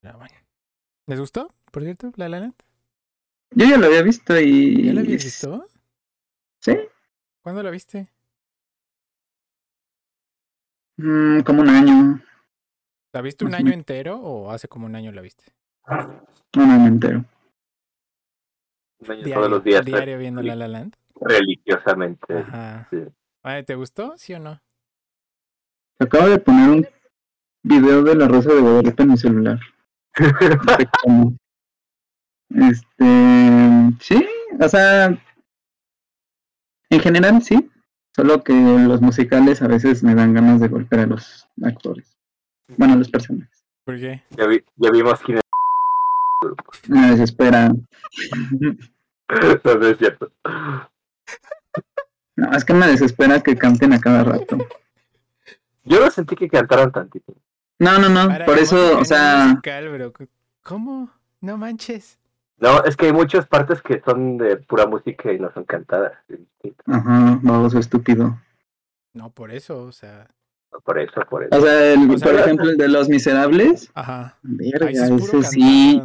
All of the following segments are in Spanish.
Pero bueno. ¿Les gustó, por cierto, La La Land? Yo ya lo había visto y. ¿Ya la habías visto? Sí. ¿Cuándo la viste? Mm, como un año. ¿La viste un año entero o hace como un año la viste? Un año entero. Un año Diario, todos los días diario viendo La La Land. religiosamente. Ajá. Sí. Ay, ¿Te gustó? ¿Sí o no? Acabo de poner un video de la Rosa de Guadalupe en mi celular. Este. Sí, o sea. En general sí. Solo que los musicales a veces me dan ganas de golpear a los actores. Bueno, a los personajes. ¿Por qué? ya, vi- ya vimos quién es. Me desespera. No, no es cierto. No, es que me desespera que canten a cada rato. Yo no sentí que cantaran tantito. No, no, no. Para Por eso, o sea. musical, bro. ¿Cómo? No manches. No, es que hay muchas partes que son de pura música y no son cantadas. Ajá, baboso estúpido. No, por eso, o sea. Por eso, por eso. O sea, el- O sea, por ejemplo, el de Los Miserables. Ajá. Verga, es ese sí.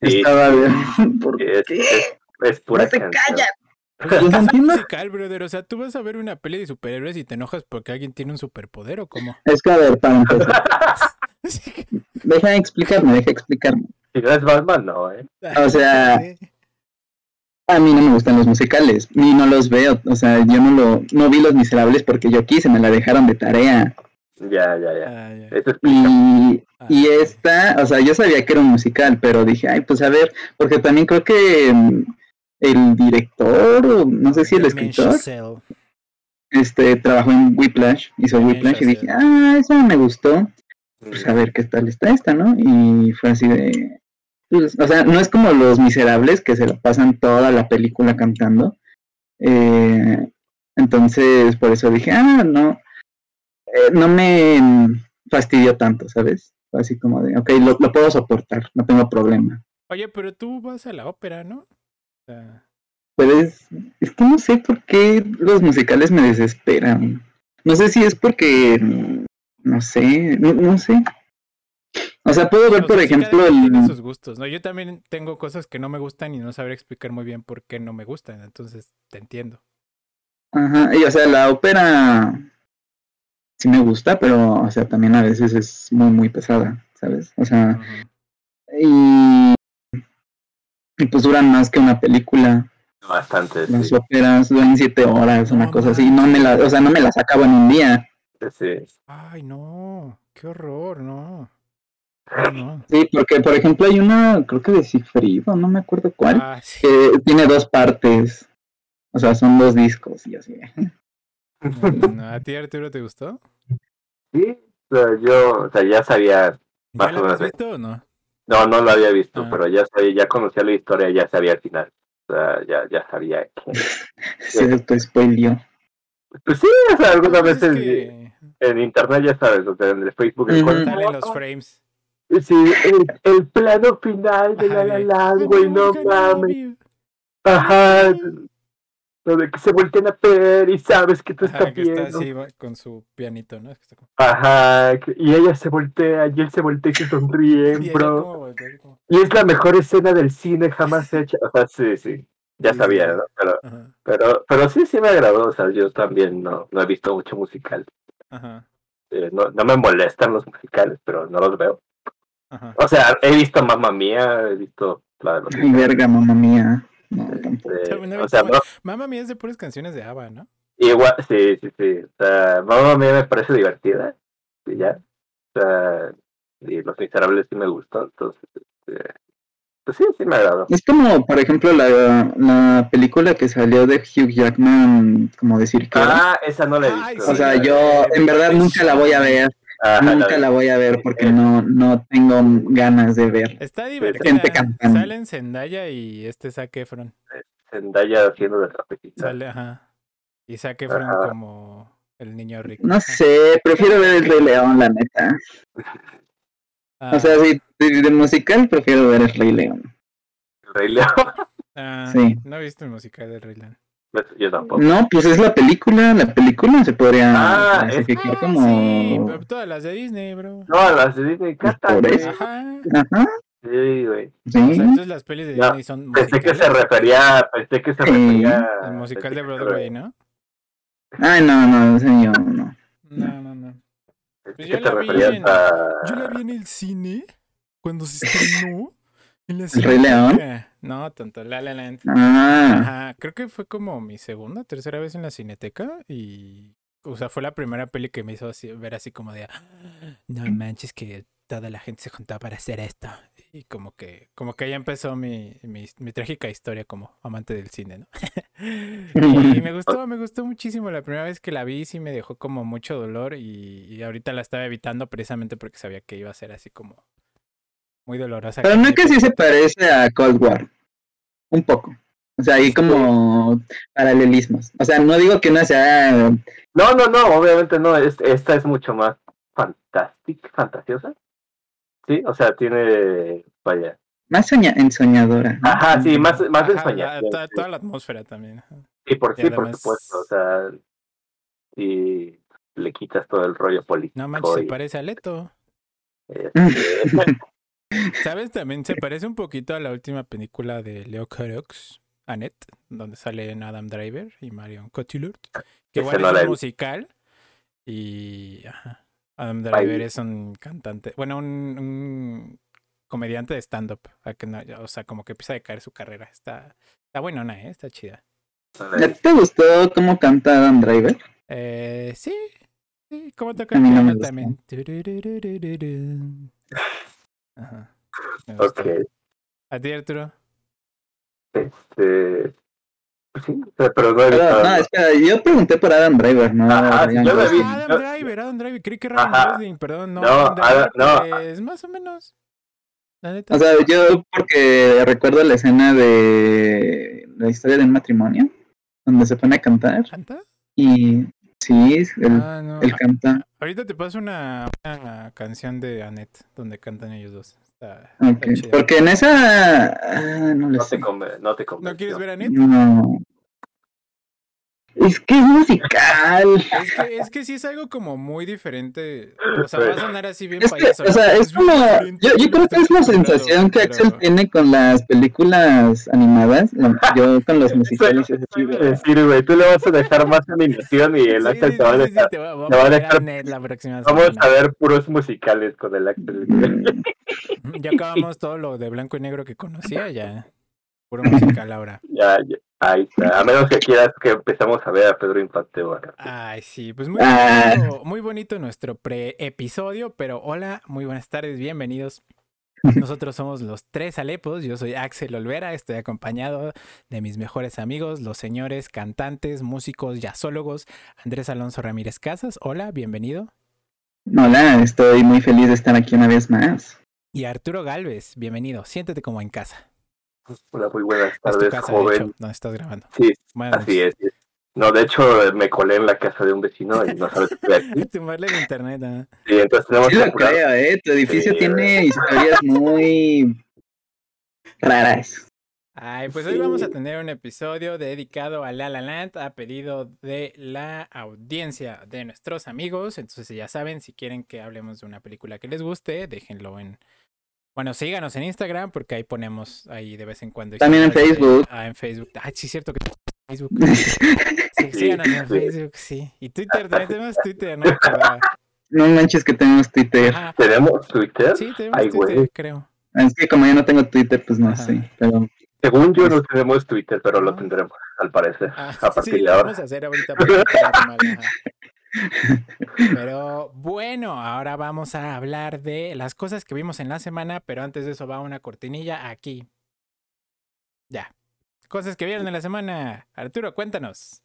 Estaba bien. ¿Por es, qué? es, es pura No te canción. callas. Musical, brother. O sea, tú vas a ver una peli de superhéroes y te enojas porque alguien tiene un superpoder o cómo. Es que, a ver, para empezar, deja de explicarme, deja de explicarme. Si no es Batman, no, ¿eh? O sea, A mí no me gustan los musicales, ni no los veo. O sea, yo no lo, no vi Los Miserables porque yo quise, me la dejaron de tarea. Ya, ya, ya. Ah, ya. Eso. Y, Ah. y esta, o sea, yo sabía que era un musical, pero dije, ay, pues a ver, porque también creo que mm, el director, o no sé si el escritor, Chazelle. este, trabajó en Whiplash, hizo Damien Whiplash y dije, ah, esa me gustó. pues a ver qué tal está esta, ¿no? Y fue así de... pues, o sea, no es como Los Miserables que se la pasan toda la película cantando. Eh, entonces, por eso dije, ah, no, eh, no me fastidió tanto, ¿sabes? Así como de, ok, lo, lo puedo soportar, no tengo problema. Oye, pero tú vas a la ópera, ¿no? O sea, Pues es que no sé por qué los musicales me desesperan. No sé si es porque, mm, no sé, no, no sé. O sea, puedo ver, por ejemplo, el... sus gustos, ¿no? Yo también tengo cosas que no me gustan y no sabré explicar muy bien por qué no me gustan, entonces te entiendo. Ajá, y o sea, la ópera sí me gusta, pero, o sea, también a veces es muy, muy pesada, ¿sabes? O sea, y, y pues duran más que una película. Bastante, Las sí. óperas duran siete horas, una No cosa así. No me la, o sea, no me las acabo en un día. sí. Ay, no, qué horror, no. Ay, no. Sí, porque, por ejemplo, hay una, creo que de Cifrido, no me acuerdo cuál, Ah, sí. que tiene dos partes. O sea, son dos discos y así. No, no, ¿A ti, Arturo, te gustó? Sí, o sea, yo, o sea, ya sabía, Más ¿Ya la o menos, visto o no? No, no lo había visto, Ah. pero ya sabía, ya conocía la historia, ya sabía el final. O sea, ya, ya sabía que... Se autospoileó. Pues sí, o sea, algunas Pues es veces que en internet ya sabes, o sea, en el Facebook encuentras- salen los frames. Sí, el, el plano final de La Ajá, La "I güey, no mames. novio". Ajá, lo de que se volteen a ver y sabes que tú Ajá, estás que está viendo. así va- con su pianito, ¿no? Está Ajá, y ella se voltea y él se voltea y se Y sonríen, bro. como voltea así como- Y es la mejor escena del cine jamás hecha. O sea, sí, sí, ya Sí, sabía. ¿no? Pero, Ajá, pero, pero sí, sí me agradó. O sea, yo también no, no he visto mucho musical. ajá, Eh, no, no me molestan los musicales, pero no los veo. ajá. O sea, he visto Mamma Mía, he visto la de los Ay, verga, mamá mía. Este, o sea, Mamá mía es de puras canciones de ABBA, ¿no? igual, sí, sí, sí. O sea, Mamma Mía me parece divertida. Y ya. O sea, y Los Miserables sí me gustó. Entonces, este, pues sí, sí me agradó. Es como, por ejemplo, la, la película que salió de Hugh Jackman, como decir que... Ah, esa no la he Ay, visto. o sea, yo en verdad nunca la voy a ver, Ajá, nunca la voy a ver porque eh, no, no tengo ganas de ver. Está Gente divertida. cantando. Salen Zendaya y este Zac Efron. Zendaya haciendo de trapecista. Sale, ajá. Y Zac Efron Ajá. como el niño rico. No sé, prefiero ver el Rey León, la neta. Ah, O sea, si de, de musical prefiero ver el Rey León. El Rey León. ah, sí. No he visto el musical del Rey León. Pues, yo tampoco. No, pues es la película, la película se podría Ah, clasificar Ah, como... sí, pero todas las de Disney, bro. No, las de Disney güey. eso. Ajá. Ajá, Sí, güey. sí. O sea, entonces las pelis de No, Disney son Pensé que se refería, pensé que se refería. El musical de que Broadway, ¿no? Ay, no, no, señor, no. No, no, no. Pues que yo te la vi referías en- a. Yo la vi en el cine cuando se estrenó en la ¿El Rey León? No, tanto La La Land. Ah, Ajá, creo que fue como mi segunda, tercera vez en la Cineteca y o sea, fue la primera peli que me hizo así, ver así como de "Ah, no manches que toda la gente se juntaba para hacer esto y como que como que ahí empezó mi, mi, mi trágica historia como amante del cine, ¿no? y me gustó, me gustó muchísimo la primera vez que la vi, sí me dejó como mucho dolor y, y ahorita la estaba evitando precisamente porque sabía que iba a ser así como muy dolorosa. pero no es que sí se parece a Cold War. Un poco. O sea, hay como paralelismos. O sea, no digo que una sea... No, no, no, obviamente no. Es, esta es mucho más fantástica, fantasiosa. Sí, o sea, tiene. Vaya. Más soña Ajá, ensoñadora. Ah, sí, más, más Ajá, la- ensoñación, toda, toda la atmósfera también. ajá. Sí, por Y sí, por supuesto. O sea, y le quitas todo el rollo político. No manches, se parece a Leto. este, ¿Sabes? También se parece un poquito a la última película de Leo Carax, Annette, donde salen Adam Driver y Marion Cotillard. Que igual no es la un musical. Y ajá, Adam. Driver es un cantante, bueno, un, un comediante de stand-up. O sea, como que empieza a caer su carrera. Está, está buenona, ¿eh? Está chida. ¿Ya te gustó cómo canta Adam Driver? Eh, sí, sí, ¿cómo toca A el mí no me piano también? Ajá. ok. ¿A ti, Arturo? Este. pues Sí, pero no Pero, no, espera, yo pregunté por Adam Driver, no Ajá, yo la vi. Ah, Adam Driver, Adam Driver. Creí que Ryan Ajá. Gosling, perdón. No, No, Adam Driver, Adam- no. pues, más o menos. La neta. O sea, yo porque recuerdo la escena de la historia de un matrimonio, donde se pone a cantar ¿Canta? y sí, él, Ah, no. él canta. Ahorita te paso una, una canción de Annette donde cantan ellos dos. Está, está Ok, chida. Porque en esa... ah, no No sé. te, conven- no te. ¿No quieres ver a Annette? No. Es que es musical. Es que, es que sí es algo como muy diferente. O sea, va a sonar así bien Es que, payaso. o sea, es como. Yo, creo que es la sensación que Axel pero- tiene con las películas animadas. la- Yo con los musicales es decir, güey, tú le vas a dejar más animación y el Sí, Axel sí, te va a sí, sí, dejar. te va- te va a dejar- la próxima Vamos a ver puros musicales con el Axel. Mm, Ya acabamos todo lo de blanco y negro que conocía, ya. Puro musical ahora. ya, ya, ahí está. A menos que quieras que empezamos a ver a Pedro Infante acá. Ay, sí, pues muy Ah. bonito, muy bonito nuestro pre-episodio, pero hola, muy buenas tardes, bienvenidos. Nosotros somos los tres Alepos, yo soy Axel Olvera, estoy acompañado de mis mejores amigos, los señores cantantes, músicos, jazzólogos, Andrés Alonso Ramírez Casas, hola, bienvenido. Hola, estoy muy feliz de estar aquí una vez más. Y Arturo Galvez, bienvenido, siéntete como en casa. Hola, muy buenas tardes, casa, joven. donde estás grabando. Sí, Buenas así es. No, de hecho, me colé en la casa de un vecino y no sabes estoy aquí. Tumbarle el internet, ¿ah? Sí, entonces tenemos Sí que apurar. creo, ¿eh? Tu edificio Sí, tiene historias muy raras. Ay, pues hoy vamos a tener un episodio dedicado a La La Land a pedido de la audiencia de nuestros amigos. Entonces ya saben, si quieren que hablemos de una película que les guste, déjenlo en... Bueno, síganos en Instagram porque ahí ponemos ahí de vez en cuando. También en Facebook. Ah, en Facebook. Ah, sí, es cierto que tenemos Facebook. Sí, Sí, síganos en. Facebook, sí. Y Twitter, también tenemos Twitter, no acordaba. No manches que tenemos Twitter. Ajá. ¿Tenemos Twitter? Sí, tenemos Ay, Twitter, güey. creo. Es que como yo no tengo Twitter, pues no Ajá. sé. Pero Según yo no tenemos Twitter, pero lo No. tendremos, al parecer, Ah, a partir sí, de lo ahora. vamos a hacer ahorita. para Pero bueno, ahora vamos a hablar de las cosas que vimos en la semana, pero antes de eso va una cortinilla aquí. Ya. Cosas que vieron en la semana. Arturo, cuéntanos.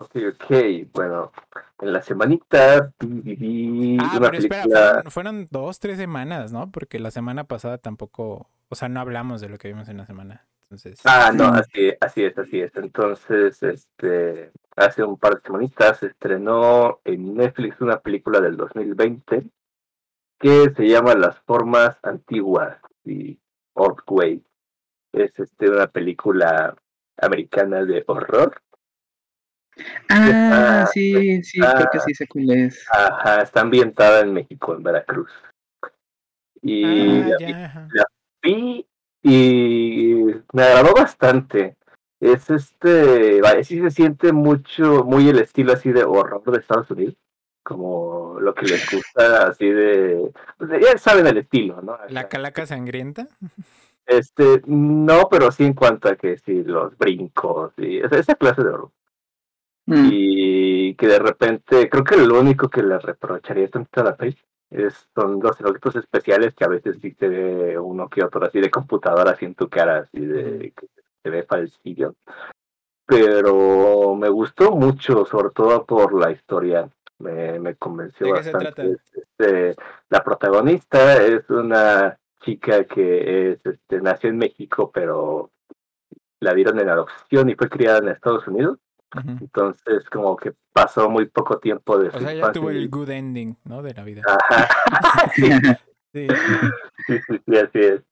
Ok, ok, bueno, en la semanita vi, Ah, una pero espera, fueron, fueron dos, tres semanas, ¿no? Porque la semana pasada tampoco, o sea, no hablamos de lo que vimos en la semana. Entonces, Ah, no, así, así es, así es. Entonces, este, hace un par de semanitas se estrenó en Netflix una película del 2020 que se llama Las formas antiguas y Old Way. Es este una película americana de horror Ah, sí, sí, creo que sí sé cuál es. Ajá, está ambientada en México, en Veracruz. Y Ah, la, ya, la vi y me agradó bastante. Es este, sí se siente mucho, muy el estilo así de horror de Estados Unidos, como lo que les gusta así de, pues ya saben el estilo, ¿no? La calaca sangrienta. Este, no, pero sí en cuanto a que sí, los brincos y esa, esa clase de horror. Mm. Y que de repente, creo que lo único que le reprocharía tantito a la peli es, son los efectos especiales que a veces sí te ve uno que otro así de computadora así en tu cara, así de que se ve falsillo. Pero me gustó mucho, sobre todo por la historia. Me, me convenció ¿De qué se bastante. trata? Este, la protagonista es una chica que es, este, nació en México, pero la dieron en adopción y fue criada en Estados Unidos. Entonces, como que pasó muy poco tiempo de O su sea, ya tuvo y- el good ending, ¿no? De la vida. Ajá. sí, Sí. sí, sí, sí, así es.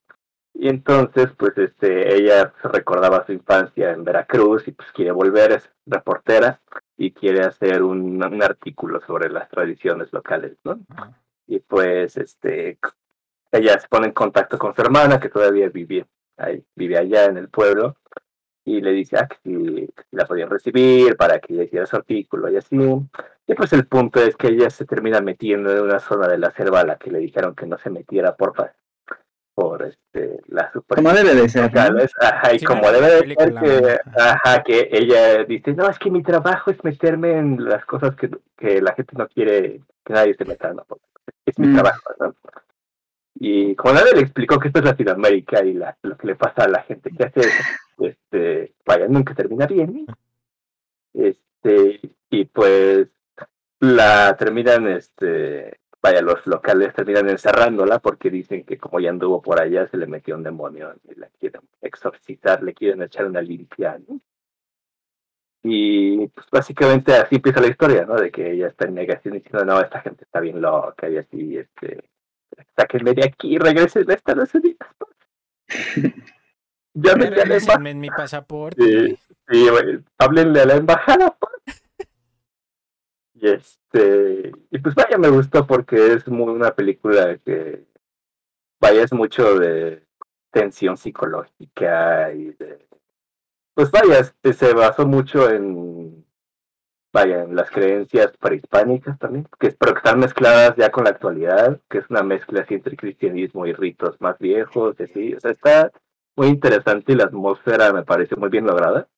Y entonces, pues, este, ella recordaba su infancia en Veracruz y pues quiere volver, es reportera y quiere hacer un, un artículo sobre las tradiciones locales, ¿no? Y pues, este, ella se pone en contacto con su hermana que todavía vive ahí, vive allá en el pueblo y le dice ah, que si, que si la podían recibir para que ella hiciera su artículo y así. Y pues el punto es que ella se termina metiendo en una zona de la selva a la que le dijeron que no se metiera por por este la super Como debe de ser, ¿no? Ajá, y Sí, como debe de ser que, ajá. que ella dice, no, es que mi trabajo es meterme en las cosas que, que la gente no quiere que nadie se meta, ¿no? Es mi Mm. trabajo, ¿no? Y como nadie le explicó que esto es Latinoamérica y la, lo que le pasa a la gente que hace este, vaya, nunca termina bien. Este, y pues la terminan, este, vaya, los locales terminan encerrándola porque dicen que como ya anduvo por allá se le metió un demonio y la quieren exorcizar, le quieren echar una limpia, ¿no? Y pues básicamente así empieza la historia, ¿no? De que ella está en negación diciendo, no, esta gente está bien loca y así, este, sáquenme de aquí, regresen a Estados Unidos. Llámenle a la embajada. Regrésenme en mi pasaporte. Sí, sí, güey, háblenle a la embajada. por- Y este, y pues vaya, me gustó porque es muy una película que, vaya, es mucho de tensión psicológica y de, pues vaya, este, se basó mucho en, vaya, en las creencias prehispánicas también, que pero que están mezcladas ya con la actualidad, que es una mezcla así entre cristianismo y ritos más viejos, y así, o sea, está muy interesante y la atmósfera me parece muy bien lograda.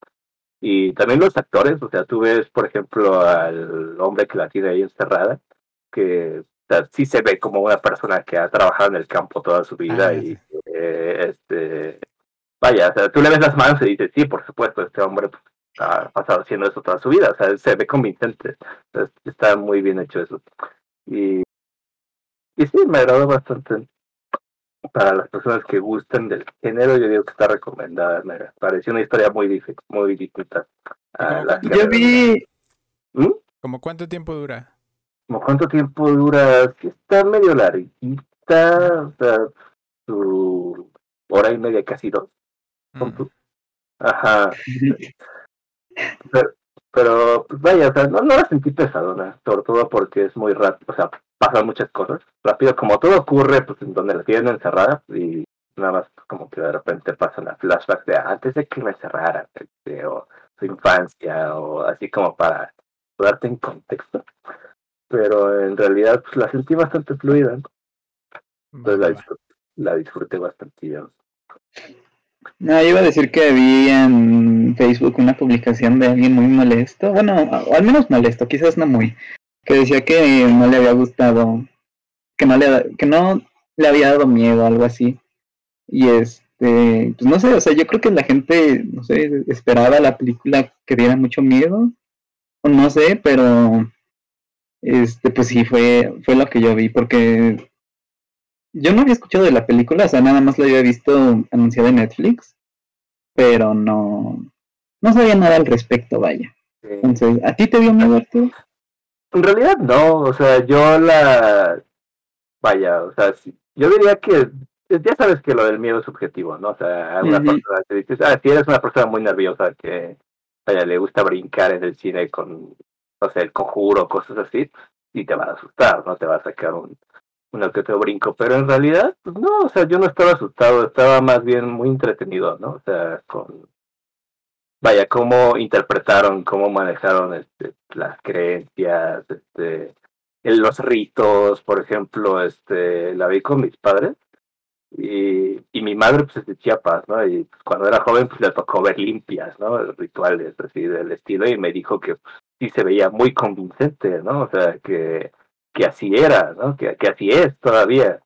Y también los actores, o sea, tú ves, por ejemplo, al hombre que la tiene ahí encerrada, que o sea, sí se ve como una persona que ha trabajado en el campo toda su vida Ah, y sí. eh, este vaya, o sea, tú le ves las manos y dices, sí, por supuesto, este hombre pues, ha pasado haciendo eso toda su vida, o sea, se ve convincente, está muy bien hecho eso. Y, y sí, me agradó bastante. Para las personas que gustan del género, yo digo que está recomendada. Me pareció una historia muy, dif- muy distinta. a ¿Y cómo las cuánto que- Yo vi, ¿Mm? ¿Cómo cuánto tiempo dura? ¿Cómo cuánto tiempo dura? Sí, está medio larguita, o sea, su hora y media, casi dos. Mm. Ajá. Pero, pero, pues vaya, o sea, no, no la sentí pesadona, sobre todo porque es muy rápido, o sea, pasan muchas cosas rápido, como todo ocurre, pues en donde la tienen encerrada y nada más pues, como que de repente pasan a flashbacks de antes de que me encerraran, este, o su infancia, o así como para darte en contexto. Pero en realidad, pues la sentí bastante fluida, entonces la la disfruté bastante bien. no, yo iba a decir que vi en Facebook una publicación de alguien muy molesto, bueno, o al menos molesto, quizás no muy, que decía que no le había gustado, que no le, que no le había dado miedo, algo así. Y este, pues no sé, o sea, yo creo que la gente, no sé, esperaba la película que diera mucho miedo, o no sé, pero este, pues sí, fue, fue lo que yo vi, porque yo no había escuchado de la película, o sea, nada más la había visto anunciada en Netflix, pero no, no sabía nada al respecto, vaya. Entonces, ¿a ti te dio miedo, Arturo? En realidad no, o sea, yo la... Vaya, o sea, sí, yo diría que ya sabes que lo del miedo es subjetivo, ¿no? O sea, una Ujú. persona te dices, ah, si eres una persona muy nerviosa que ella le gusta brincar en el cine con, o sea, el conjuro, cosas así, y te va a asustar, ¿no? Te va a sacar un, uno que brinco, pero en realidad, pues no, o sea, yo no estaba asustado, estaba más bien muy entretenido, ¿no? O sea, con, vaya, cómo interpretaron, cómo manejaron este, las creencias, este, los ritos, por ejemplo, este, la vi con mis padres y, y mi madre pues es de Chiapas, ¿no? Y pues, cuando era joven pues le tocó ver limpias, ¿no? Rituales así del estilo y me dijo que pues, sí se veía muy convincente, ¿no? O sea, que, que así era, ¿no? Que, que así es todavía.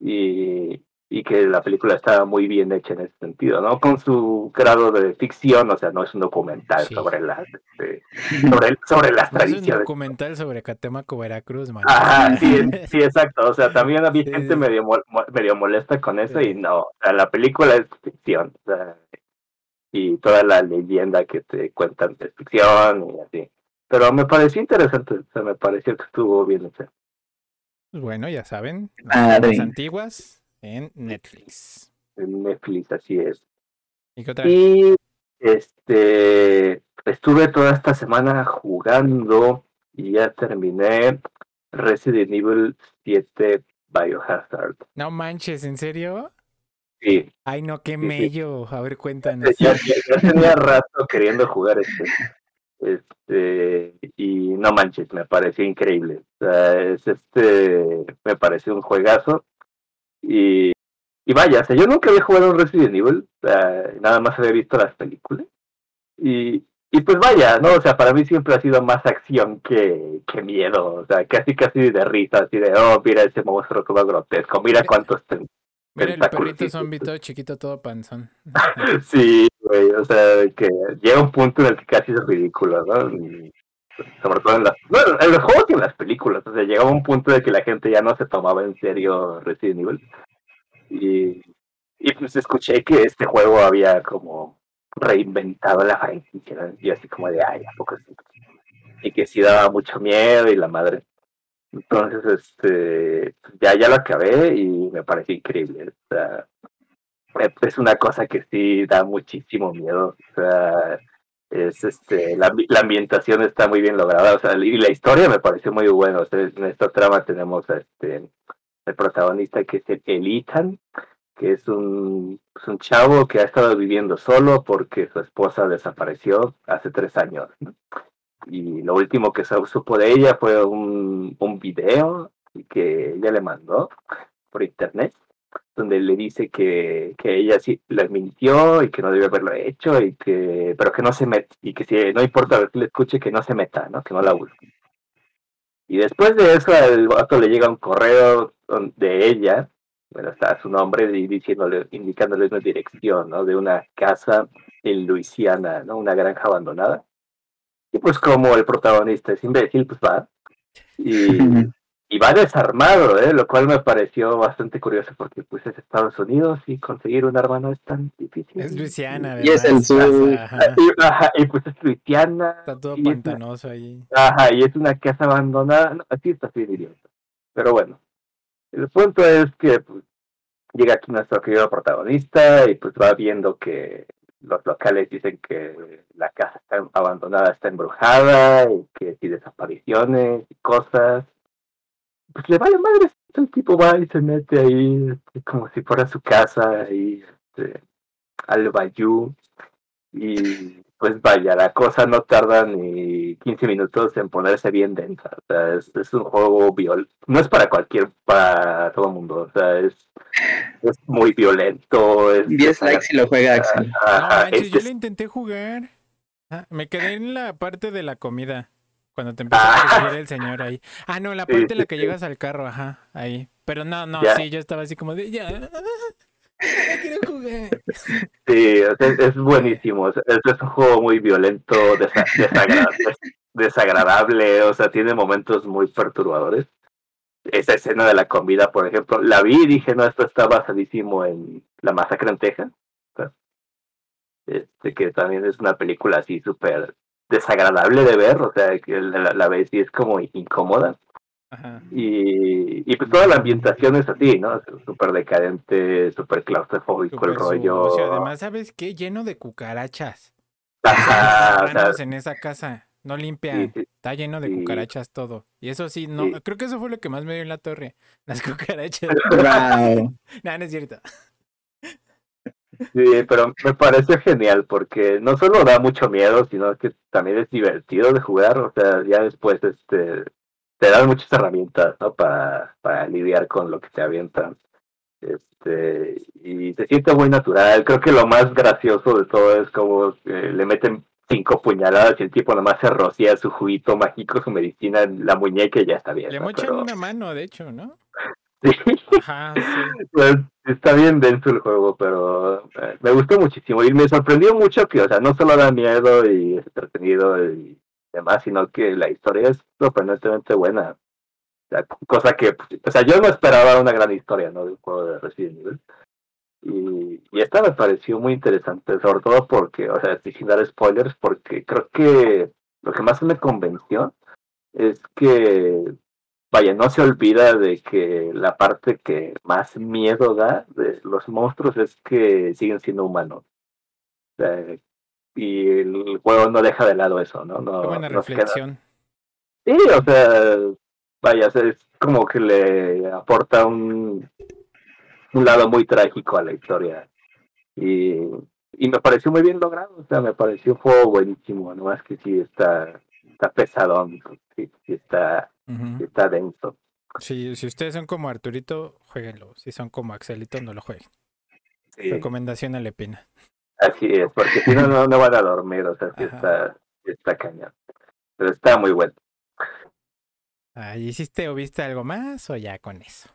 Y, y que la película estaba muy bien hecha en ese sentido, ¿no? Con su grado de ficción, o sea, no es un documental Sí. sobre las este, sobre, sobre las No es un tradiciones. documental sobre Catemaco, Veracruz, man. Ajá, sí, sí, exacto. O sea, también había Sí, gente sí. medio, mol- medio molesta con eso Sí. y no, o sea, la película es ficción. o sea, y toda la leyenda que te cuentan es ficción y así. Pero me pareció interesante, o sea, me pareció que estuvo bien hecha. Pues Bueno, ya saben, las antiguas en Netflix. En Netflix, así es. ¿Y qué otra? Y este estuve toda esta semana jugando y ya terminé Resident Evil 7 Biohazard. No manches, ¿en serio? Sí, Ay, no, qué Sí, sí. mello. A ver, cuéntanos. ya tenía rato queriendo jugar este. Este, y no manches, me pareció increíble. O sea, es este, me pareció un juegazo. Y, y vaya, o sea, yo nunca había jugado un Resident Evil, nada más había visto las películas. Y, y pues vaya, ¿no? O sea, para mí siempre ha sido más acción que, que miedo. O sea, casi casi de risa, así de, oh, mira ese monstruo todo grotesco, mira cuántos ten- Mira el perrito hizo". zombie todo chiquito, todo panzón. Sí, güey, o sea, que llega un punto en el que casi es ridículo, ¿no? Sobre todo en las... Bueno, en los juegos y en las películas, o sea, llegaba un punto de que la gente ya no se tomaba en serio Resident Evil. Y, y pues escuché que este juego había como reinventado la franquicia, y así como de, ay, ¿a poco sí? Y que sí daba mucho miedo y la madre. Entonces, este, ya, ya lo acabé y me pareció increíble. O sea, es una cosa que sí da muchísimo miedo. O sea, es este, la, la ambientación está muy bien lograda. O sea, y la historia me pareció muy buena. O en esta trama tenemos a este, el protagonista que es el el Ethan, que es un, pues, un chavo que ha estado viviendo solo porque su esposa desapareció hace tres años. Y lo último que se supo de ella fue un, un video que ella le mandó por internet donde le dice que, que ella sí le mintió y que no debe haberlo hecho y que pero que no se mete y que si no importa que le escuche que no se meta no que no la busque. Y después de eso al vato le llega un correo de ella bueno está su nombre y diciéndole indicándole una dirección no de una casa en Luisiana no una granja abandonada. Y pues como el protagonista es imbécil pues va. Y y va desarmado, ¿eh? lo cual me pareció bastante curioso porque pues es Estados Unidos y conseguir un arma no es tan difícil. Es Luisiana, Y es ¿verdad? el sur. Ajá. Y, ajá, y, pues es Luisiana. Está todo y es una- pantanoso ahí. Ajá, y es una casa abandonada. No, así está así idiota. Pero bueno, el punto es que pues, llega aquí nuestro querido protagonista y pues va viendo que los locales dicen que la casa está abandonada, está embrujada y que hay desapariciones y cosas. Pues le vale madre, el tipo va y se mete ahí este, como si fuera su casa y este, al bayou y pues vaya, la cosa no tarda ni 15 minutos en ponerse bien densa. O sea, es, es un juego viol no es para cualquier, para todo el mundo. O sea, es, es muy violento. Es, 10 likes y lo juega Axel. No Ajá, manches, es- yo lo intenté jugar. Ah, me quedé en la parte de la comida. Cuando te empieza Ah. a perseguir el señor ahí. Ah, no, la Sí, parte en la sí, que sí. llegas al carro, ajá, ahí. Pero no, no, Ya. sí, yo estaba así como de, ya, ya quiero jugar. Sí, es, es buenísimo. Es, es un juego muy violento, desa- desagra- des- desagradable, o sea, tiene momentos muy perturbadores. Esa escena de la comida, por ejemplo, la vi y dije, no, esto está basadísimo en La Masacre en Texas. Este, que también es una película así súper desagradable de ver, o sea, que la, la ves y es como incómoda. Ajá. Y, y pues toda la ambientación es así, ¿no? Súper decadente, súper claustrofóbico el rollo. sucio. Además, ¿sabes qué? Lleno de cucarachas. Ajá, o sea, en esa casa, no limpia, sí, sí. está lleno de sí. cucarachas todo. Y eso sí, no, Sí. creo que eso fue lo que más me dio en la torre, las cucarachas. No, no es cierto. Sí, pero me parece genial porque no solo da mucho miedo, sino que también es divertido de jugar. O sea, ya después este, te dan muchas herramientas ¿no? para, para lidiar con lo que te avientan. Este, y se siente muy natural. Creo que lo más gracioso de todo es como eh, le meten cinco puñaladas y el tipo nomás se rocía su juguito mágico, su medicina en la muñeca y ya está bien. Le ¿no? mochan Pero- una mano, de hecho, ¿no? Sí. Ajá, sí. Pues, está bien denso el juego, pero eh, me gustó muchísimo y me sorprendió mucho que, o sea, no solo da miedo y es entretenido y demás, sino que la historia es sorprendentemente buena. O sea, cosa que, pues, o sea, yo no esperaba una gran historia, ¿no? De un juego de Resident Evil. Y, y esta me pareció muy interesante, sobre todo porque, o sea, sin dar spoilers, porque creo que lo que más me convenció es que vaya, no se olvida de que la parte que más miedo da de los monstruos es que siguen siendo humanos. O sea, y el juego no deja de lado eso, ¿no? no Qué buena queda- reflexión. Sí, o sea, vaya, es como que le aporta un, un lado muy trágico a la historia. Y, y me pareció muy bien logrado, o sea, me pareció un juego buenísimo, nomás que sí está, está pesadón, sí, sí está, Está denso. Sí, si ustedes son como Arturito, jueguenlo. Si son como Axelito, no lo jueguen. Sí. Recomendación a la pena. Así es, porque si no, no, no van a dormir, o sea, sí Ajá. está, está cañón. Pero está muy bueno. Ah, ¿Hiciste o viste algo más o ya con eso?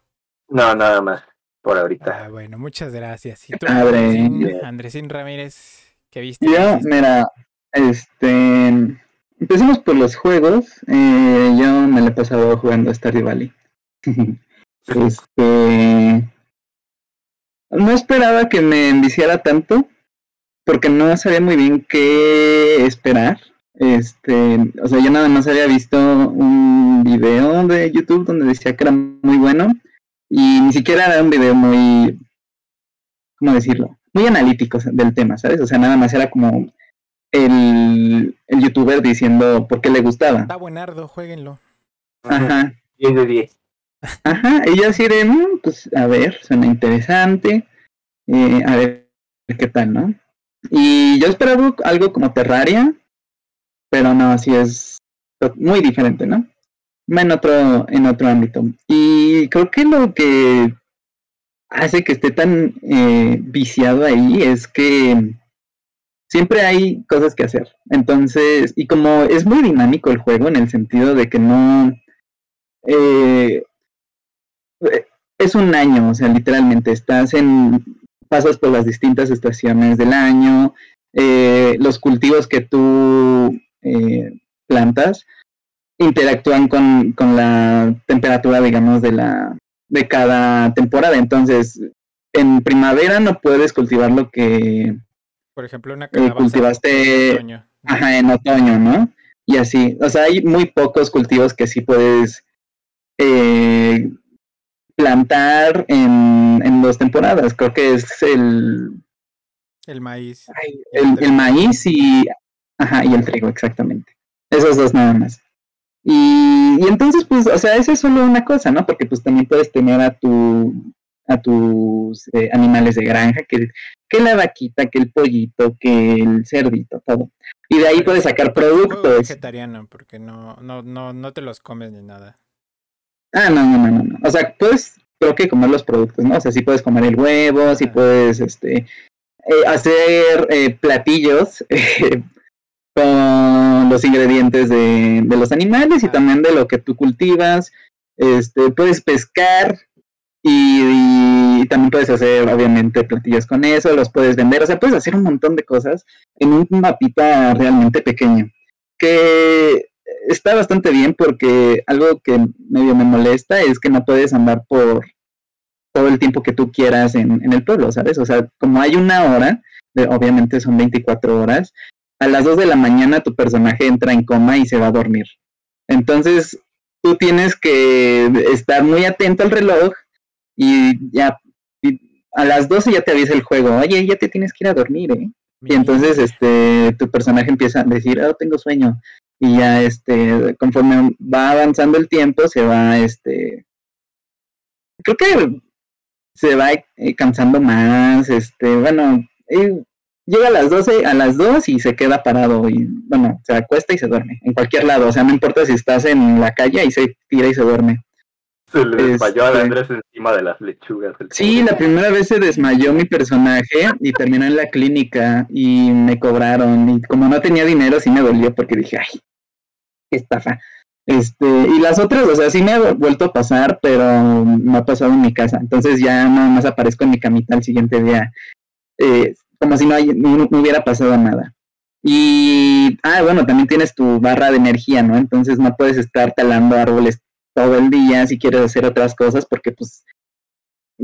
No, nada más, por ahorita. Ah, bueno, muchas gracias. ¿Y tú. Andresín, Andresín Ramírez, qué viste? ¿Qué Yo, mira, este. Empecemos por los juegos. Eh, yo me lo he pasado jugando Stardew Valley. este. No esperaba que me enviciara tanto. Porque no sabía muy bien qué esperar. Este, o sea, yo nada más había visto un video de YouTube donde decía que era muy bueno. Y ni siquiera era un video muy. ¿Cómo decirlo? Muy analítico del tema, ¿sabes? O sea, nada más era como el, el youtuber diciendo por qué le gustaba. Está buenardo, jueguenlo. Ajá. 10 de 10. Ajá, y yo así de, "Mm, pues a ver, suena interesante, eh, a ver qué tal, ¿no? Y yo esperaba algo como Terraria, pero no, así es muy diferente, ¿no? En otro, en otro ámbito. Y creo que lo que hace que esté tan eh, viciado ahí es que siempre hay cosas que hacer. Entonces, y como es muy dinámico el juego en el sentido de que no... eh, es un año, o sea, literalmente estás en, pasas por las distintas estaciones del año, eh, los cultivos que tú eh, plantas interactúan con, con la temperatura, digamos, de la de cada temporada. Entonces, en primavera no puedes cultivar lo que Por ejemplo, una eh, calabaza. cultivaste en otoño. Ajá, en otoño, ¿no? Y así, o sea, hay muy pocos cultivos que sí puedes eh, plantar en, en dos temporadas. Creo que es el, El maíz. el, el maíz y, ajá, y el trigo, exactamente. Esos dos nada más. Y, y entonces, pues, o sea, eso es solo una cosa, ¿no? Porque pues también puedes tener a tu a tus eh, animales de granja, que, que la vaquita, que el pollito, que el cerdito, todo. Y de ahí puedes es- sacar productos. vegetariano, porque no, no, no, no te los comes ni nada. Ah, no, no, no, no, no. O sea, puedes, creo que comer los productos, ¿no? O sea, sí puedes comer el huevo, sí puedes, este, eh, hacer eh, platillos eh, con los ingredientes de, de los animales y Ah. también de lo que tú cultivas. Este, puedes pescar y, también puedes hacer, obviamente, platillos con eso, los puedes vender. O sea, puedes hacer un montón de cosas en un mapita realmente pequeño. Que está bastante bien porque algo que medio me molesta es que no puedes andar por todo el tiempo que tú quieras en, en el pueblo, ¿sabes? O sea, como hay una hora, de- obviamente son 24 horas, a las 2 de la mañana tu personaje entra en coma y se va a dormir. Entonces, tú tienes que estar muy atento al reloj y ya y a las 12 ya te avisa el juego, oye, ya te tienes que ir a dormir, ¿eh? Y entonces este tu personaje empieza a decir, oh, tengo sueño. Y ya este, conforme va avanzando el tiempo, se va este. Creo que se va eh, cansando más, este, bueno, eh, llega a las 12, a las 2 y se queda parado y, bueno, se acuesta y se duerme, en cualquier lado, o sea, no importa si estás en la calle y se tira y se duerme. Se le desmayó a este Andrés encima de las lechugas. Sí, la primera vez se desmayó mi personaje y terminó en la clínica y me cobraron y como no tenía dinero sí me dolió porque dije, ay, qué estafa. Este, y las otras, o sea, sí me ha vuelto a pasar, pero me ha pasado en mi casa. Entonces ya nada más aparezco en mi camita el siguiente día, eh, como si no, no, hubiera pasado nada. Y, ah, bueno, también tienes tu barra de energía, ¿no? Entonces no puedes estar talando árboles todo el día si quieres hacer otras cosas, porque pues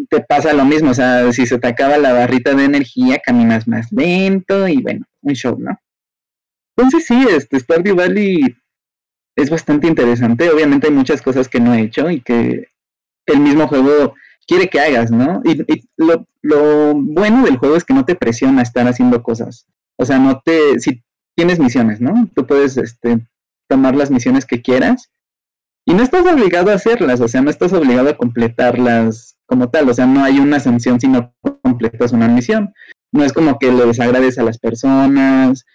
te pasa lo mismo, o sea, si se te acaba la barrita de energía, caminas más lento y bueno, un show, ¿no? Entonces sí, este Stardew Valley es bastante interesante. Obviamente hay muchas cosas que no he hecho y que el mismo juego quiere que hagas, ¿no? Y, lo, lo, bueno del juego es que no te presiona estar haciendo cosas. O sea, no te, si tienes misiones, ¿no? Tú puedes este, tomar las misiones que quieras y no estás obligado a hacerlas, o sea, no estás obligado a completarlas como tal, o sea, no hay una sanción si no completas una misión. No es como que le desagrades a las personas,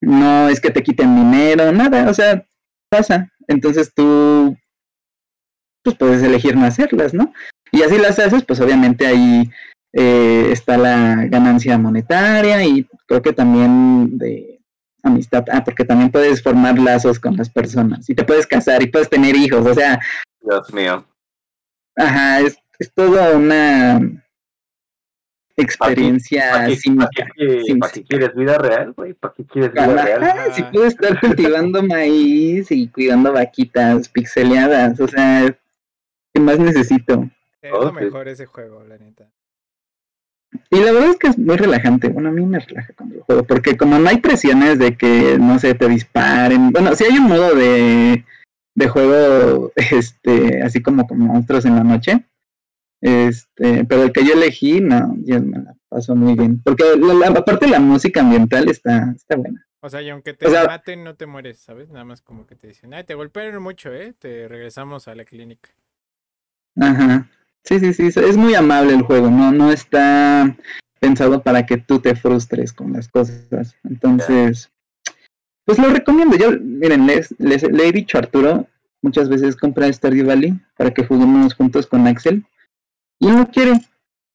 no es que te quiten dinero, nada, o sea, pasa. Entonces tú pues puedes elegir no hacerlas, ¿no? Y así las haces, pues obviamente ahí eh, está la ganancia monetaria y creo que también de amistad, ah, porque también puedes formar lazos con las personas y te puedes casar y puedes tener hijos, o sea. Dios mío. Ajá, es, es toda una experiencia ¿Para qué, quieres vida real, güey? ¿Para qué quieres vida real? si puedo estar cultivando maíz y cuidando vaquitas pixeleadas, o sea, ¿qué más necesito? Es lo mejor ese juego, la neta. Y la verdad es que es muy relajante. Bueno, a mí me relaja cuando lo juego, porque como no hay presiones de que, no sé, te disparen. Bueno, si hay un modo de, de juego, este, así como con monstruos en la noche, este, pero el que yo elegí, no, yo me la paso muy bien. Porque la, aparte la música ambiental está, está buena. O sea, y aunque te maten, no te mueres, ¿sabes? Nada más como que te dicen, ay, te golpearon mucho, ¿eh? Te regresamos a la clínica. Ajá. Sí, sí, sí, es muy amable el juego, no, no está pensado para que tú te frustres con las cosas. Entonces, pues lo recomiendo. Yo, miren, les, les, le he dicho a Arturo muchas veces comprar Stardew Valley para que juguemos juntos con Axel. Y no quiere.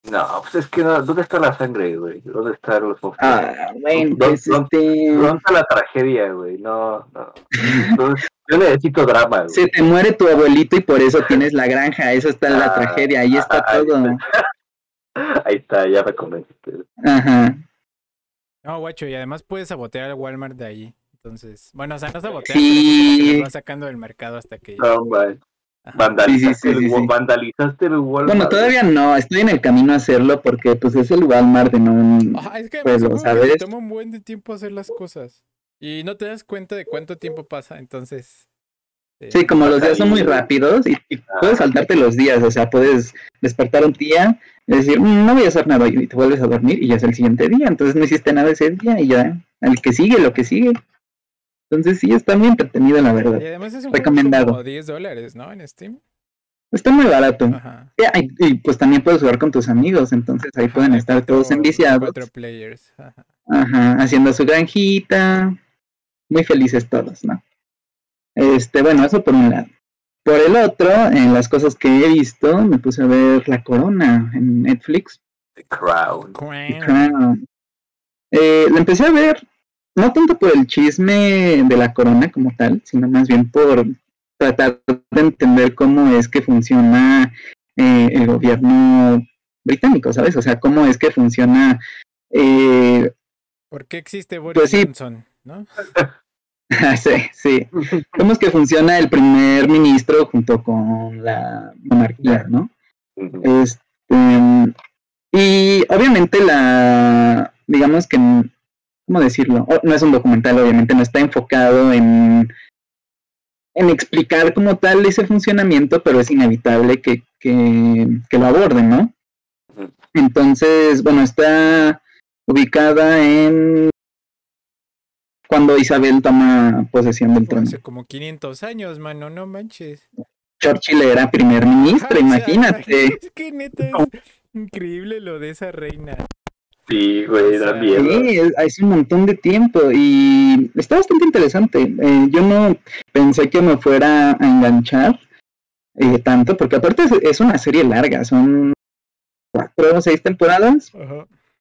No, pues es que no, ¿dónde está la sangre, güey? ¿Dónde están los? Ah, pues este... ¿Dónde está la tragedia, güey? No, no. yo necesito drama, güey. Se te muere tu abuelito y por eso tienes la granja, eso está en la ah, tragedia, ahí está todo. Ahí está, ya me convenciste. Ajá. No, guacho, y además puedes sabotear al Walmart de ahí. Entonces, bueno, o sea, no sabotear, sí. pero lo vas sacando del mercado hasta que... No. Vandalizaste, el, vandalizaste el Walmart. Bueno, todavía no, estoy en el camino a hacerlo porque pues es el Walmart de no Ajá, es que pueblo, ¿sabes? toma un buen de tiempo hacer las cosas y no te das cuenta de cuánto tiempo pasa, entonces... Eh, sí, como los días son muy rápidos y, puedes saltarte los días, o sea, puedes despertar un día y decir, mm, no voy a hacer nada y te vuelves a dormir y ya es el siguiente día, entonces no hiciste nada ese día y ya, el que sigue, lo que sigue. Entonces sí, está muy entretenido, la verdad. Y además es un Recomendado. como 10 dólares, ¿no? En Steam. Está muy barato. Ajá. Y, pues también puedes jugar con tus amigos, entonces ahí pueden estar todos enviciados. Cuatro players. Ajá. Ajá, haciendo su granjita. Muy felices todos, ¿no? Este, bueno, eso por un lado. Por el otro, en las cosas que he visto, me puse a ver La Corona en Netflix. The Crown. The Crown. Eh, la empecé a ver no tanto por el chisme de la corona como tal, sino más bien por tratar de entender cómo es que funciona eh, el gobierno británico, ¿sabes? O sea, cómo es que funciona... Eh, ¿Por qué existe Boris pues Johnson? ¿No? sí, sí. ¿Cómo es que funciona el primer ministro junto con la monarquía, ¿no? Este, y obviamente la, digamos que ¿cómo decirlo? no es un documental, obviamente, no está enfocado en, en explicar como tal ese funcionamiento, pero es inevitable que, que, lo aborden, ¿no? Entonces, bueno, está ubicada en cuando Isabel toma posesión del trono. Hace como 500 años, mano, no manches. Churchill era primer ministro, imagínate. Es que neta es increíble lo de esa reina. Sí, güey, da miedo. Sí, es, un montón de tiempo y está bastante interesante. Eh, yo no pensé que me fuera a enganchar eh, tanto, porque aparte es, una serie larga, son cuatro o seis temporadas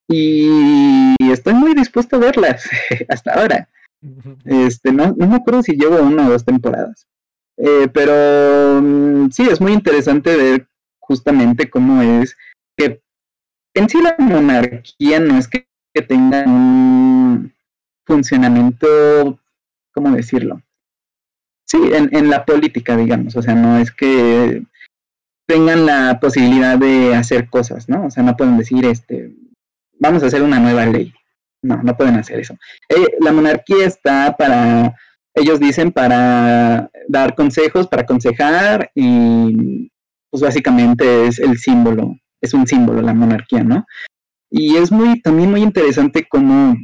y estoy muy dispuesto a verlas hasta ahora. Este, no, no me acuerdo si llevo una o dos temporadas. Eh, pero mm, sí, es muy interesante ver justamente cómo es que en sí la monarquía no es que, tenga un funcionamiento, ¿cómo decirlo? Sí, en, en la política, digamos, o sea, no es que tengan la posibilidad de hacer cosas, ¿no? O sea, no pueden decir, este, vamos a hacer una nueva ley. No, no pueden hacer eso. Eh, la monarquía está para, ellos dicen, para dar consejos, para aconsejar y pues básicamente es el símbolo, es un símbolo la monarquía, ¿no? Y es muy, también muy interesante como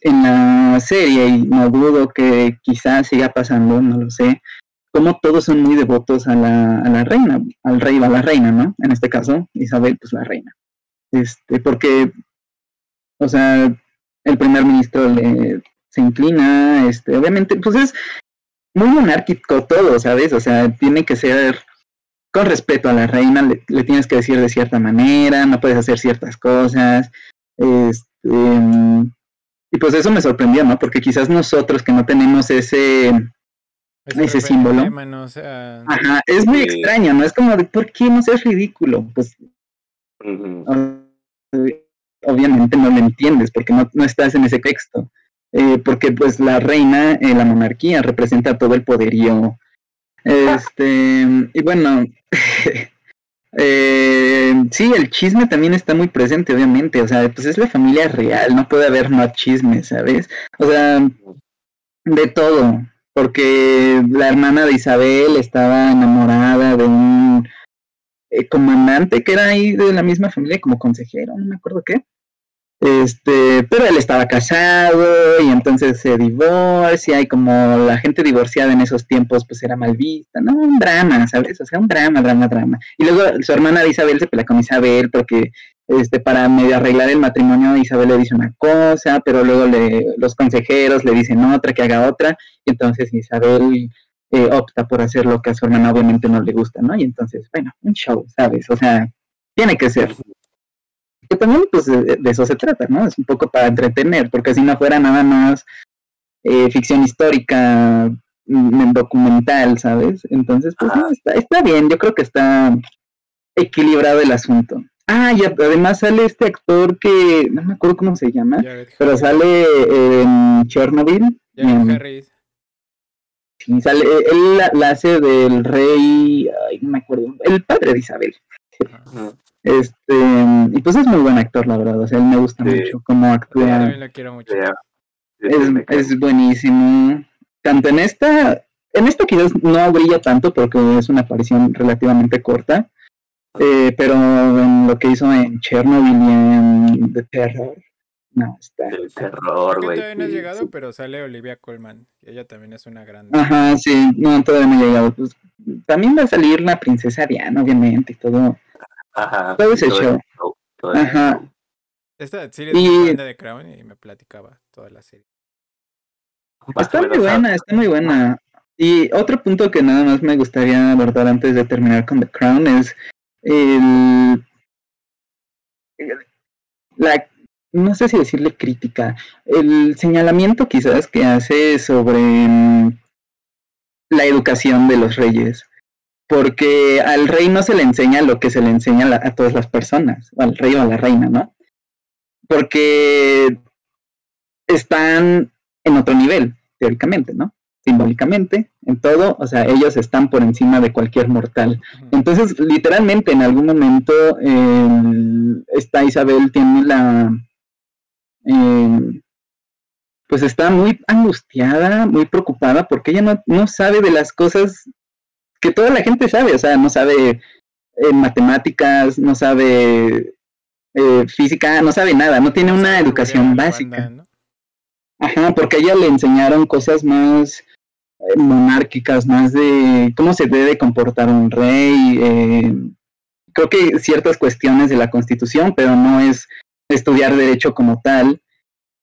en la serie, y no dudo que quizás siga pasando, no lo sé, como todos son muy devotos a la, a la reina, al rey o a la reina, ¿no? En este caso, Isabel, pues la reina. Este, porque, o sea, el primer ministro le, se inclina, este, obviamente, pues es muy monárquico todo, ¿sabes? O sea, tiene que ser con respeto a la reina, le, tienes que decir de cierta manera, no puedes hacer ciertas cosas, este, y pues eso me sorprendió, ¿no? Porque quizás nosotros que no tenemos ese, ese, símbolo, ajá, es muy extraño, ¿no? Es como de, ¿por qué no seas ridículo? Pues, obviamente no lo entiendes porque no, no estás en ese texto. Eh, porque pues la reina, eh, la monarquía, representa todo el poderío. Este, y bueno, eh, sí, el chisme también está muy presente, obviamente. O sea, pues es la familia real, no puede haber no chisme, ¿sabes? O sea, de todo. Porque la hermana de Isabel estaba enamorada de un comandante que era ahí de la misma familia como consejero, no me acuerdo qué. Este, pero él estaba casado y entonces se divorcia y como la gente divorciada en esos tiempos pues era mal vista, no, un drama, ¿sabes? O sea, un drama, drama, drama. Y luego su hermana Isabel se pelea con Isabel porque este, para medio arreglar el matrimonio Isabel le dice una cosa, pero luego le, los consejeros le dicen otra, que haga otra, y entonces Isabel eh, opta por hacer lo que a su hermana obviamente no le gusta, ¿no? Y entonces, bueno, un show, ¿sabes? O sea, tiene que ser que también pues de, eso se trata, ¿no? Es un poco para entretener, porque si no fuera nada más eh, ficción histórica, mm, documental, ¿sabes? Entonces, pues no, está, está bien, yo creo que está equilibrado el asunto. Ah, y además sale este actor que no me acuerdo cómo se llama, pero sale en Chernobyl. Sí, sale, él la, hace del rey, ay, no me acuerdo, el padre de Isabel. Este, y pues es muy buen actor, la verdad. O sea, él me gusta mucho cómo actúa. Es, buenísimo. Tanto en esta, en esta quizás no brilla tanto porque es una aparición relativamente corta. Eh, pero en lo que hizo en Chernobyl y en The Terror, no, está. El terror, güey. Todavía no ha llegado, pero sale Olivia Colman. Ella también es una gran. Ajá, sí, no, todavía no ha llegado. Pues, también va a salir la princesa Diana, obviamente, y todo. Ajá. Todo ese show. Ajá. Esta serie y... de Crown y me platicaba toda la serie. Está muy buena, está muy buena. Y otro punto que nada más me gustaría abordar antes de terminar con The Crown es el, la no sé si decirle crítica, el señalamiento quizás que hace sobre mm, la educación de los reyes porque al rey no se le enseña lo que se le enseña a, todas las personas, al rey o a la reina, ¿no? Porque están en otro nivel, teóricamente, ¿no? Simbólicamente, en todo, o sea, ellos están por encima de cualquier mortal. Entonces, literalmente, en algún momento, esta Isabel tiene la... Eh, pues está muy angustiada, muy preocupada, porque ella no, no sabe de las cosas que toda la gente sabe, o sea, no sabe en matemáticas, no sabe eh, física, no sabe nada, no tiene una educación básica. Ajá, porque a ella le enseñaron cosas más eh, monárquicas, más de cómo se debe comportar un rey, eh, creo que ciertas cuestiones de la constitución, pero no es estudiar derecho como tal.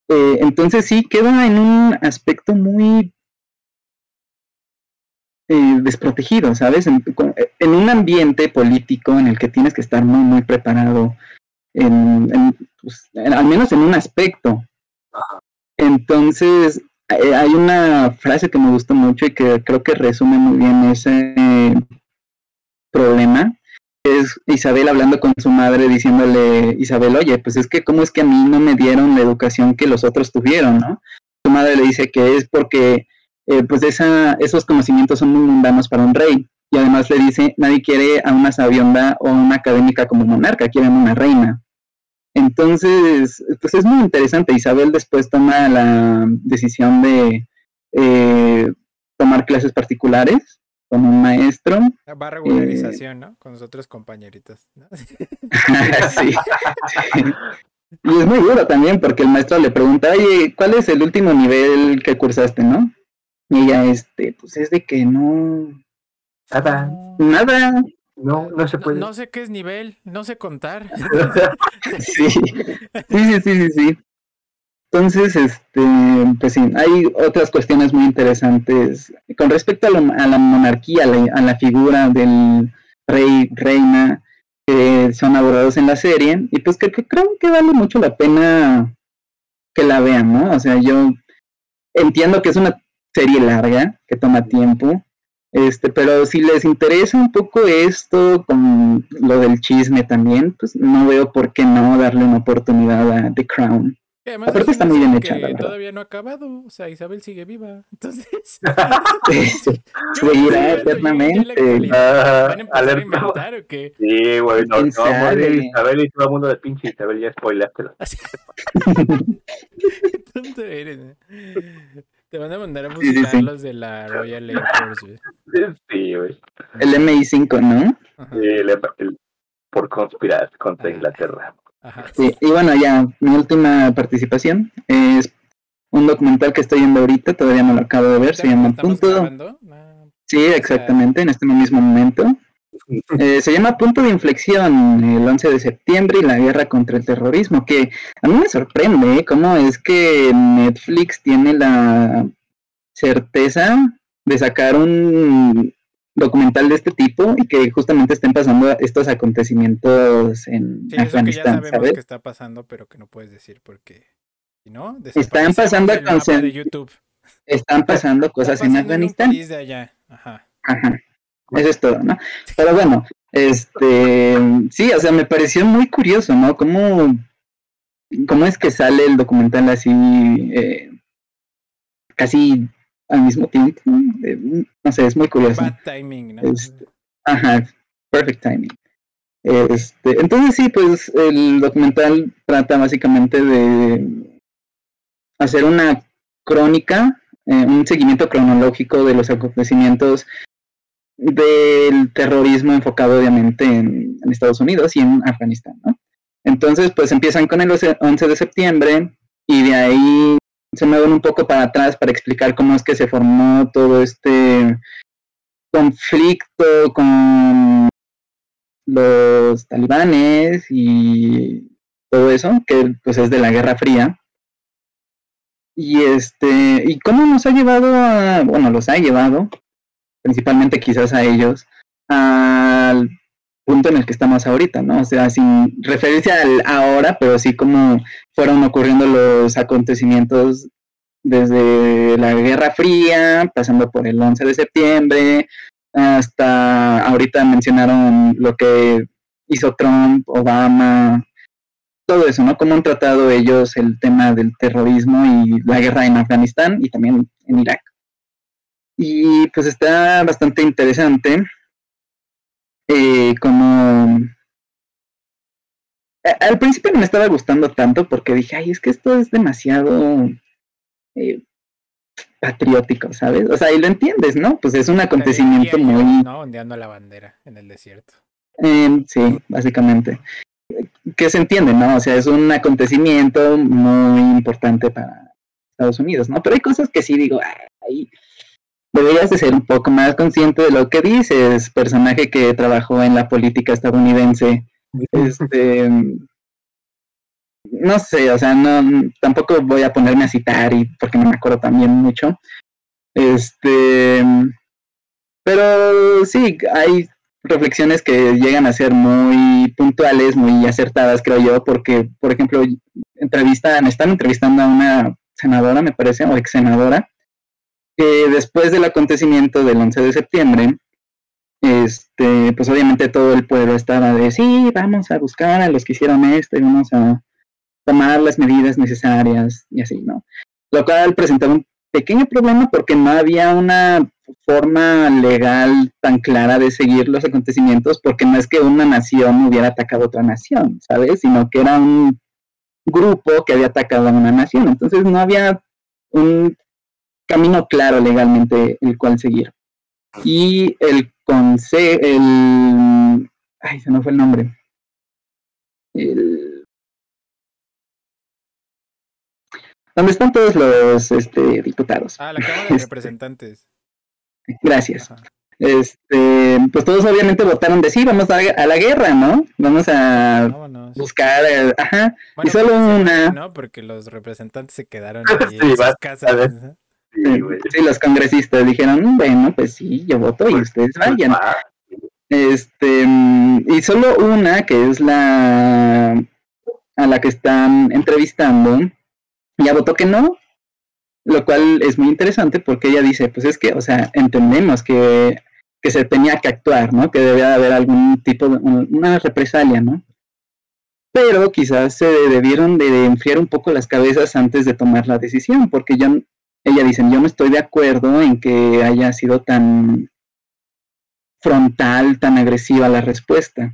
Eh, entonces sí queda en un aspecto muy desprotegido, ¿sabes? En, un ambiente político en el que tienes que estar muy, muy preparado, pues, al menos en un aspecto. Entonces, eh, hay una frase que me gusta mucho y que creo que resume muy bien ese problema. Es Isabel hablando con su madre diciéndole, Isabel, oye, pues es que cómo es que a mí no me dieron la educación que los otros tuvieron, ¿no? Su madre le dice que es porque eh, pues esa, esos conocimientos son muy mundanos para un rey. Y además le dice, nadie quiere a una sabionda o una académica como monarca, quieren una reina. Entonces, pues es muy interesante. Isabel después toma la decisión de eh, tomar clases particulares con un maestro. Va regularización, ¿no? Con nosotros otros compañeritos. sí, Y es muy duro también porque el maestro le pregunta, oye, ¿cuál es el último nivel que cursaste, no? Y ella, este, pues es de que no... Nada. Nada. No, no se puede. No, sé qué es nivel, no sé contar. sí. sí, sí, sí, sí, Entonces, este, pues sí, hay otras cuestiones muy interesantes con respecto a, la monarquía, a la, figura del rey, reina, que son abordados en la serie, y pues que, que creo que vale mucho la pena que la vean, ¿no? O sea, yo entiendo que es una serie larga, que toma tiempo, este, pero si les interesa un poco esto, con lo del chisme también, pues no veo por qué no darle una oportunidad a The Crown. Aparte está muy bien hecha. Todavía no ha acabado, o sea, Isabel sigue viva, entonces. Seguirá eternamente. ¿Van a inventar o qué? Sí, güey, no, no vamos a Isabel y todo el mundo de pinche Isabel, ya spoilaste. Tonto eres, te van a mandar a buscar los de la Royal Air Force, güey. Sí, güey. El MI5, ¿no? Sí, el, por conspirar contra Inglaterra. Ajá. Sí, y bueno, ya, mi última participación es un documental que estoy viendo ahorita, todavía no lo acabo de ver, se llama Punto. Ah, sí, exactamente, en este mismo momento. Eh, se llama Punto de Inflexión, el 11 de septiembre y la guerra contra el terrorismo, que a mí me sorprende ¿eh? cómo es que Netflix tiene la certeza de sacar un documental de este tipo y que justamente estén pasando estos acontecimientos en Afganistán. que ya sabemos que está pasando, pero que no puedes decir porque, ¿no? Están pasando de YouTube. Están pasando cosas en Afganistán. de allá. Ajá. Ajá. Eso es todo, ¿no? Pero bueno, este, sí, o sea, me pareció muy curioso, ¿no? ¿Cómo, cómo es que sale el documental así, eh, casi al mismo tiempo? Eh, no sé, es muy curioso. Bad timing, ¿no? Este, ajá, perfect timing. Este, entonces sí, pues el documental trata básicamente de hacer una crónica, eh, un seguimiento cronológico de los acontecimientos del terrorismo enfocado obviamente en, Estados Unidos y en Afganistán, ¿no? Entonces, pues empiezan con el 11 de septiembre y de ahí se mueven un poco para atrás para explicar cómo es que se formó todo este conflicto con los talibanes y todo eso, que pues es de la Guerra Fría. Y este, y cómo nos ha llevado a, bueno, los ha llevado principalmente quizás a ellos, al punto en el que estamos ahorita, ¿no? O sea, sin referirse al ahora, pero sí como fueron ocurriendo los acontecimientos desde la Guerra Fría, pasando por el 11 de septiembre, hasta ahorita mencionaron lo que hizo Trump, Obama, todo eso, ¿no? Cómo han tratado ellos el tema del terrorismo y la guerra en Afganistán y también en Irak. Y pues está bastante interesante. Eh, como al principio no me estaba gustando tanto porque dije, ay, es que esto es demasiado eh, patriótico, ¿sabes? O sea, y lo entiendes, ¿no? Pues es un acontecimiento muy... ¿no? Ondeando la bandera en el desierto. Em, sí, básicamente. que se entiende, ¿no? O sea, es un acontecimiento muy importante para Estados Unidos, ¿no? Pero hay cosas que sí digo, ay, deberías de ser un poco más consciente de lo que dices, personaje que trabajó en la política estadounidense. Este, no sé, o sea, no, tampoco voy a ponerme a citar y porque no me acuerdo también mucho. Este, pero sí, hay reflexiones que llegan a ser muy puntuales, muy acertadas, creo yo, porque, por ejemplo, entrevistan, están entrevistando a una senadora, me parece, o ex senadora, que después del acontecimiento del 11 de septiembre, este, pues obviamente todo el pueblo estaba de, sí, vamos a buscar a los que hicieron esto y vamos a tomar las medidas necesarias y así, ¿no? Lo cual presentaba un pequeño problema porque no había una forma legal tan clara de seguir los acontecimientos, porque no es que una nación hubiera atacado a otra nación, ¿sabes? Sino que era un grupo que había atacado a una nación. Entonces no había un camino claro legalmente el cual seguir. Y el consejo, el... Ay, se me fue el nombre. El... ¿Dónde están todos los este, diputados? Ah, la Cámara de Representantes. Gracias. Este, pues todos obviamente votaron de sí, vamos a, la guerra, ¿no? Vamos a buscar, ajá. y solo pues, una. No, porque los representantes se quedaron ahí en sus casas. Sí, los congresistas dijeron, bueno, pues sí, yo voto y pues, ustedes pues, vayan. Este, y solo una, que es la a la que están entrevistando, ya votó que no, lo cual es muy interesante porque ella dice, pues es que, o sea, entendemos que, que se tenía que actuar, ¿no? Que debía haber algún tipo de una represalia, ¿no? Pero quizás se debieron de enfriar un poco las cabezas antes de tomar la decisión, porque ya, ella dice, yo no estoy de acuerdo en que haya sido tan frontal, tan agresiva la respuesta.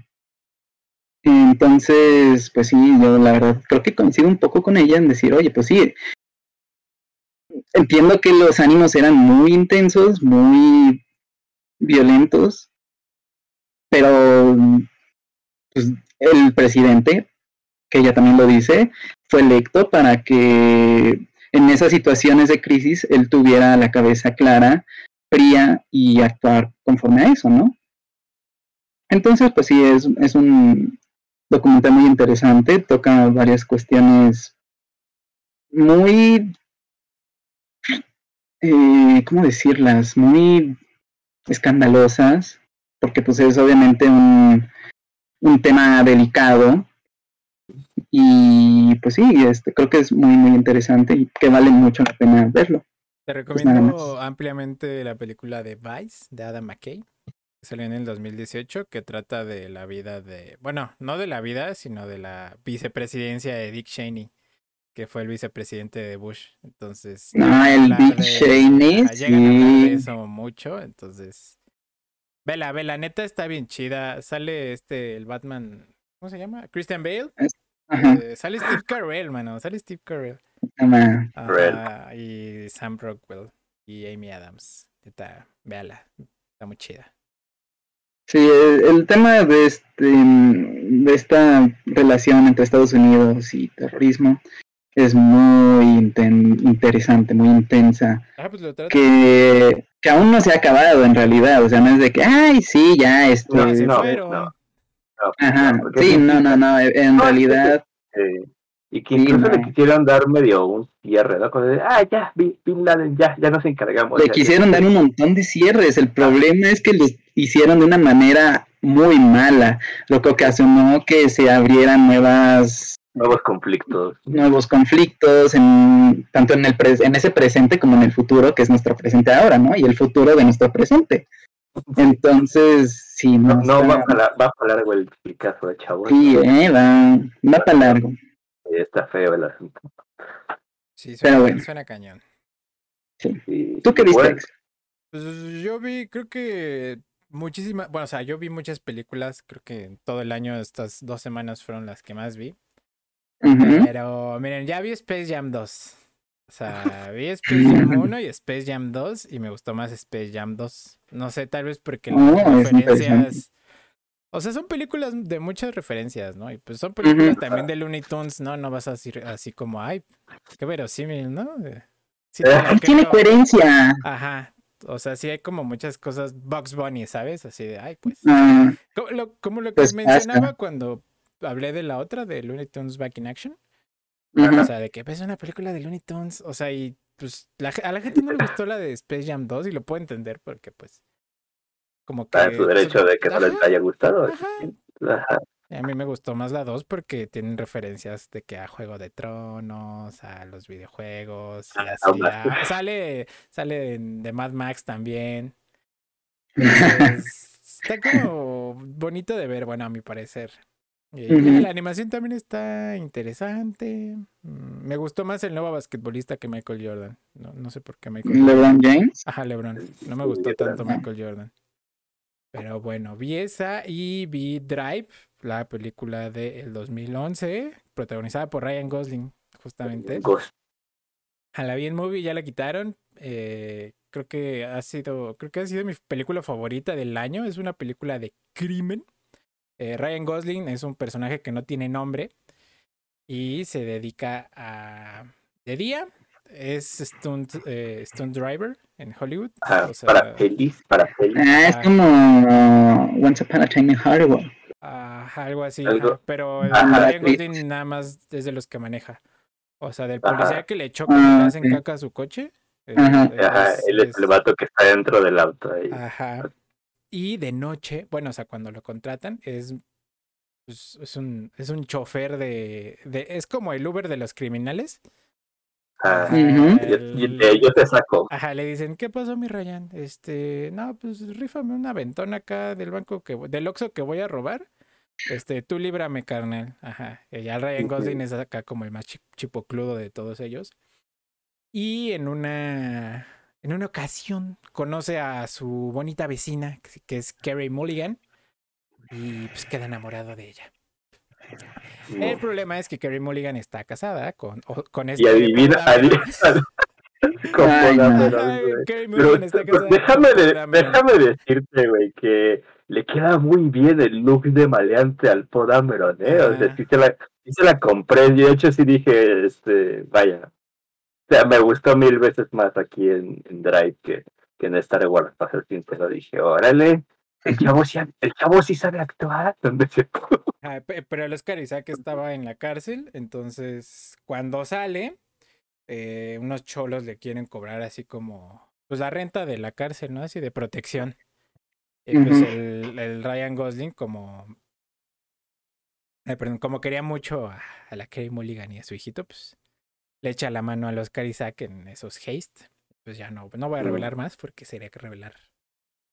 Entonces, pues sí, yo la verdad creo que coincido un poco con ella en decir, oye, pues sí, entiendo que los ánimos eran muy intensos, muy violentos, pero pues, el presidente, que ella también lo dice, fue electo para que en esas situaciones de crisis él tuviera la cabeza clara, fría y actuar conforme a eso, ¿no? Entonces, pues sí, es, es un documental muy interesante, toca varias cuestiones muy eh, ¿cómo decirlas? Muy escandalosas, porque pues es obviamente un, un tema delicado. Y pues sí, este, creo que es muy, muy interesante y que vale mucho la pena verlo. Te pues recomiendo ampliamente la película de Vice, de Adam McKay, que salió en el 2018, que trata de la vida de, bueno, no de la vida, sino de la vicepresidencia de Dick Cheney que fue el vicepresidente de Bush. Entonces. No, el Dick Cheney. Sí. eso mucho. Entonces. Vela, vela, neta está bien chida. Sale este, el Batman. ¿Cómo se llama? Christian Bale. Eh, sale Steve Carell, mano. Sale Steve Carell. y Sam Rockwell. Y Amy Adams. Neta, véala. Está muy chida. Sí, el, tema de este de esta relación entre Estados Unidos y terrorismo es muy interesante, muy intensa, ah, pues que, que, aún no se ha acabado en realidad, o sea, no es de que, ay, sí, ya esto... No, no, Ajá, sí, no, no, no, en realidad... y que incluso le quisieron dar medio un cierre, ¿no? de, ah, ya, Bin Laden, ya, ya nos encargamos. Le quisieron dar un montón de cierres, el problema es que los hicieron de una manera muy mala, lo que ocasionó que se abrieran nuevas Nuevos conflictos. Nuevos conflictos, en, tanto en, el en ese presente como en el futuro, que es nuestro presente ahora, ¿no? Y el futuro de nuestro presente. Entonces, sí, no. No, va, para, va para largo el, caso de Chavo. Sí, eh, va, va para largo. Está feo el asunto. Sí, suena, Pero bueno. suena cañón. Sí. ¿Tú qué viste? Pues yo vi, creo que muchísimas, bueno, o sea, yo vi muchas películas, creo que todo el año, estas dos semanas fueron las que más vi. Pero miren, ya vi Space Jam 2. O sea, vi Space Jam 1 y Space Jam 2 y me gustó más Space Jam 2. No sé, tal vez porque las oh, referencias O sea, son películas de muchas referencias, ¿no? Y pues son películas también de Looney Tunes, ¿no? No vas a decir así como, ay, qué verosímil, ¿no? Eh, sí Ay, tiene coherencia. Ajá. O sea, sí hay como muchas cosas Bugs Bunny, ¿sabes? Así de, ay, pues. Ah, Como lo, como lo que Pues mencionaba cuando hablé de la otra, de Looney Tunes Back in Action. O sea, de que es una película de Looney Tunes. O sea, y pues la a la gente no le gustó la de Space Jam 2 y lo puedo entender porque pues como que... Está en su derecho de que no les haya gustado. ajá. Ajá. Y A mí me gustó más la 2 porque tienen referencias de que a Juego de Tronos, a los videojuegos y Ah, así. a- sale sale de Mad Max también. Entonces, está como bonito de ver, bueno, a mi parecer. Ujú. La animación también está interesante. Mm, Me gustó más el nuevo basquetbolista que Michael Jordan. No, no sé por qué Michael Jordan. LeBron James. Ajá, LeBron. No me gustó tanto. Michael Jordan. Pero bueno, vi esa y vi Drive, la película del 2011, protagonizada por Ryan Gosling, justamente. A la vi en movie, ya la quitaron. eh, creo que ha sido, creo que ha sido mi película favorita del año. Es una película de crimen. Eh, Ryan Gosling es un personaje que no tiene nombre y se dedica a de día es stunt, eh, stunt driver en Hollywood. Ajá, o sea, para pelis, para pelis. Ah, es Ah. como Once Upon a Time in Hollywood. Ajá, algo así. Algo- ajá, Pero el Ajá, Ryan sí. Gosling nada más es de los que maneja. O sea, del Ajá. policía que le chocan y le Ah, hacen sí. caca a su coche. Ajá. Ajá, es- él es es- el vato que está dentro del auto ahí. Ajá. Y de noche, bueno, o sea, cuando lo contratan, es, pues, es un, es un chofer de, de. Es como el Uber de los criminales. Ajá. Ajá, Ujú. Y- y el- de ellos te sacó. Ajá, le dicen, ¿qué pasó, mi Ryan? Este, no, pues rífame una ventona acá del banco que del Oxxo que voy a robar. Este, tú líbrame, carnal. Ajá. Y ya el Ryan. Gosling es acá como el más chi- chipocludo de todos ellos. Y en una en una ocasión conoce a su bonita vecina, que, es Carrie Mulligan, y pues queda enamorado de ella. El problema es que Carrie Mulligan está casada con, con este. Y adivina, adivina. Déjame, de- déjame decirte, güey, que le queda muy bien el look de maleante al Paul Dameron, ¿eh? O sea, sí se la, sí se la compré. Y de hecho sí dije, este, vaya. O sea, me gustó mil veces más aquí en, en Drive que, que en Star Wars, para ser sincero. Dije, órale, el chavo sí, el chavo sí sabe actuar. ¿Dónde se Ah, pe- pero el Oscar Isaac estaba en la cárcel, entonces cuando sale, eh, unos cholos le quieren cobrar así como, pues la renta de la cárcel, ¿no? Así de protección. Y pues Ujú. el, el Ryan Gosling como, eh, perdón, como quería mucho a, a la Carey Mulligan y a su hijito, pues le echa la mano al Oscar Isaac en esos haste. Pues ya no, no voy a revelar más porque sería que revelar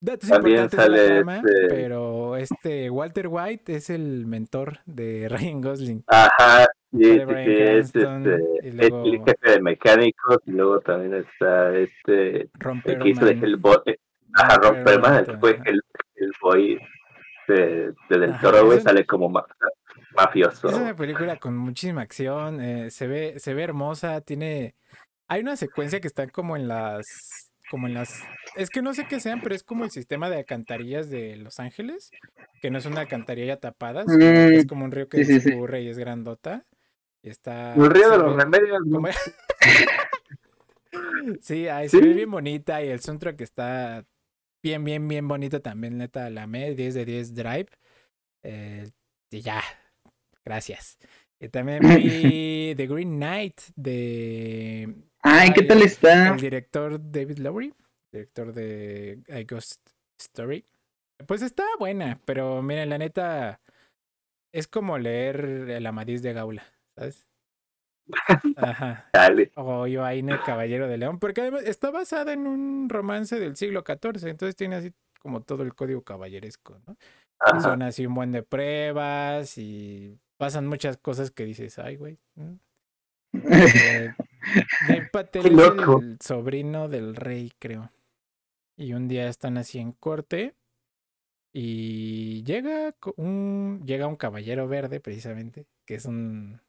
datos También importantes de la sale trama, este- pero este Walter White es el mentor de Ryan Gosling. Ajá, sí, sí, es, este, es el jefe de mecánicos y luego también está este Ron el que hizo de. Hellboy, eh, ajá, el que fue el Hellboy de, de Del Ajá, Toro, güey, sale como ma- mafioso. Es una película con muchísima acción, eh, se ve, se ve hermosa, tiene, hay una secuencia que está como en las, como en las, es que no sé qué sean, pero es como el sistema de alcantarillas de Los Ángeles, que no es una alcantarilla tapada, es Mm, como un río que sí, discurre y es grandota. Y está. El río de se los remedios, como- sí, ahí se Sí. ve bien bonita y el soundtrack está bien, bien, bien bonito también, neta, la me 10 de 10 Drive. Eh, y ya, gracias. Y también vi The Green Knight de Ay, ¿qué tal está? el director David Lowery, director de A Ghost Story. Pues está buena, pero miren, la neta es como leer El Amadís de Gaula, ¿sabes? Ajá. Dale. O Ioaine, Caballero de León, porque además está basada en un romance del siglo XIV, entonces tiene así como todo el código caballeresco, ¿no? Ajá. son así un buen de pruebas y pasan muchas cosas que dices, ay, güey. Eh, Dave Patel es el sobrino del rey, creo. Y un día están así en corte y llega un llega un caballero verde precisamente, que es un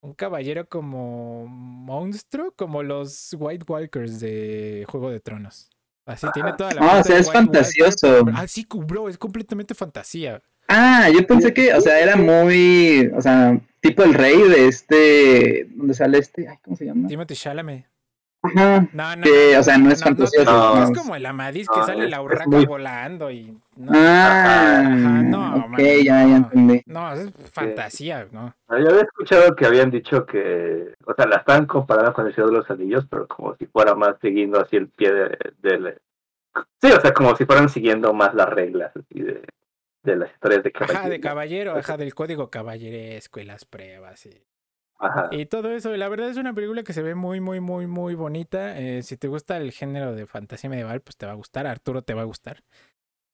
un caballero como monstruo, como los White Walkers de Juego de Tronos. Así tiene toda la Ah, o sea, es White Walker, fantasioso. pero- Ah, sí, bro, es completamente fantasía. Ah, yo pensé que, o sea, era muy, o sea, tipo el rey de este, ¿dónde sale este? Ay, ¿cómo se llama? Timothy Chalamet. Ajá. No, no, Que, no, o sea, no es fantasioso, No, no. es como el Amadís que No, sale la urraca muy- volando y. No, Ah, Ajá, no, ok, man, ya, ya no. entendí. no, es fantasía, ¿no? Ah, Yo había escuchado que habían dicho que, o sea, la están comparando con el Señor de los Anillos, pero como si fuera más siguiendo así el pie de, del... Sí, o sea, como si fueran siguiendo más las reglas así de, de las historias de Ajá, caballero. de caballero, ajá, del código caballeresco y las pruebas y, Ajá. y todo eso. La verdad es una película que se ve muy, muy, muy, muy bonita. Eh, si te gusta el género de fantasía medieval, pues te va a gustar. Arturo te va a gustar.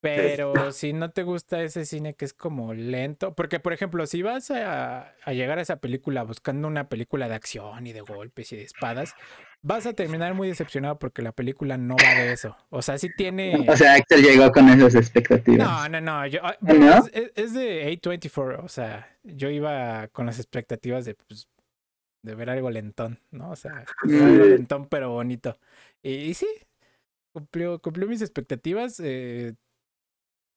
Pero si no te gusta ese cine que es como lento, porque por ejemplo, si vas a, a llegar a esa película buscando una película de acción y de golpes y de espadas, vas a terminar muy decepcionado porque la película no va de eso. O sea, sí tiene... O sea, Axel llegó con esas expectativas. No, no, no. Yo, ah, ¿Ah, no? es, es- de A24. O sea, yo iba con las expectativas de, pues, de ver algo lentón, ¿no? O sea, algo Mm. lentón pero bonito. Y, y sí, cumplió, cumplió mis expectativas. eh,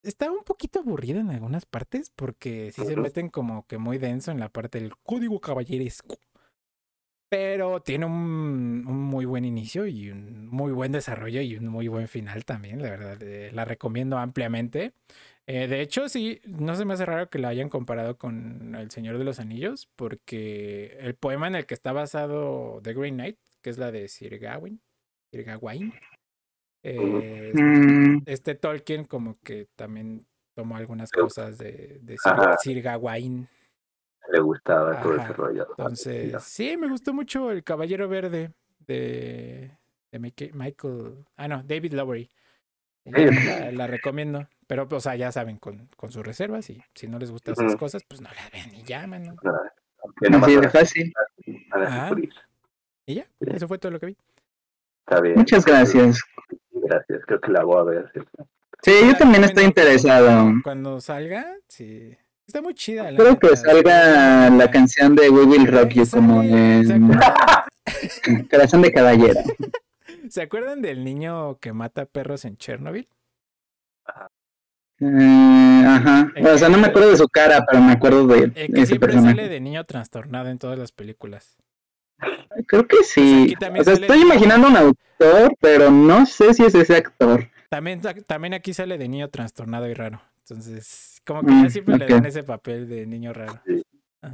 estaba un poquito aburrido en algunas partes porque sí se meten como que muy denso en la parte del código caballeresco. Pero tiene un, un muy buen inicio y un muy buen desarrollo y un muy buen final también, la verdad. eh, la recomiendo ampliamente. Eh, de hecho, sí, no se me hace raro que la hayan comparado con El Señor de los Anillos, porque el poema en el que está basado The Green Knight, que es la de Sir Gawain, Sir Gawain, eh, Mm, este Tolkien como que también tomó algunas Pero- cosas de, de Sir, Gawain. Le gustaba todo ese rollo. Entonces, sí, me gustó mucho El Caballero Verde de, Michael. Ah, no, David Lowery. Eh, La, la recomiendo. Pero, o sea, ya saben, con, con sus reservas y si no les gustan esas cosas, pues no las vean y llaman, ¿no? No más fácil. Y ya, Sí. eso fue todo lo que vi. Está bien. Muchas gracias. Gracias, creo que la voy a ver. Sí, yo también estoy interesado. Cuando salga, sí. Está muy chida. la Espero que salga sí. la canción de We Will Rock You como ¿se en Corazón de Caballero. ¿Se acuerdan del niño que mata perros en Chernobyl? Eh, ajá. El O sea, no me acuerdo de su cara, pero me acuerdo de El que ese siempre personaje. sale de niño trastornado en todas las películas. Creo que sí. O sea, sale estoy de- imaginando un autor, pero no sé si es ese actor. También, también aquí sale de niño trastornado y raro. Entonces, como que Mm, ya siempre le dan ese papel de niño raro.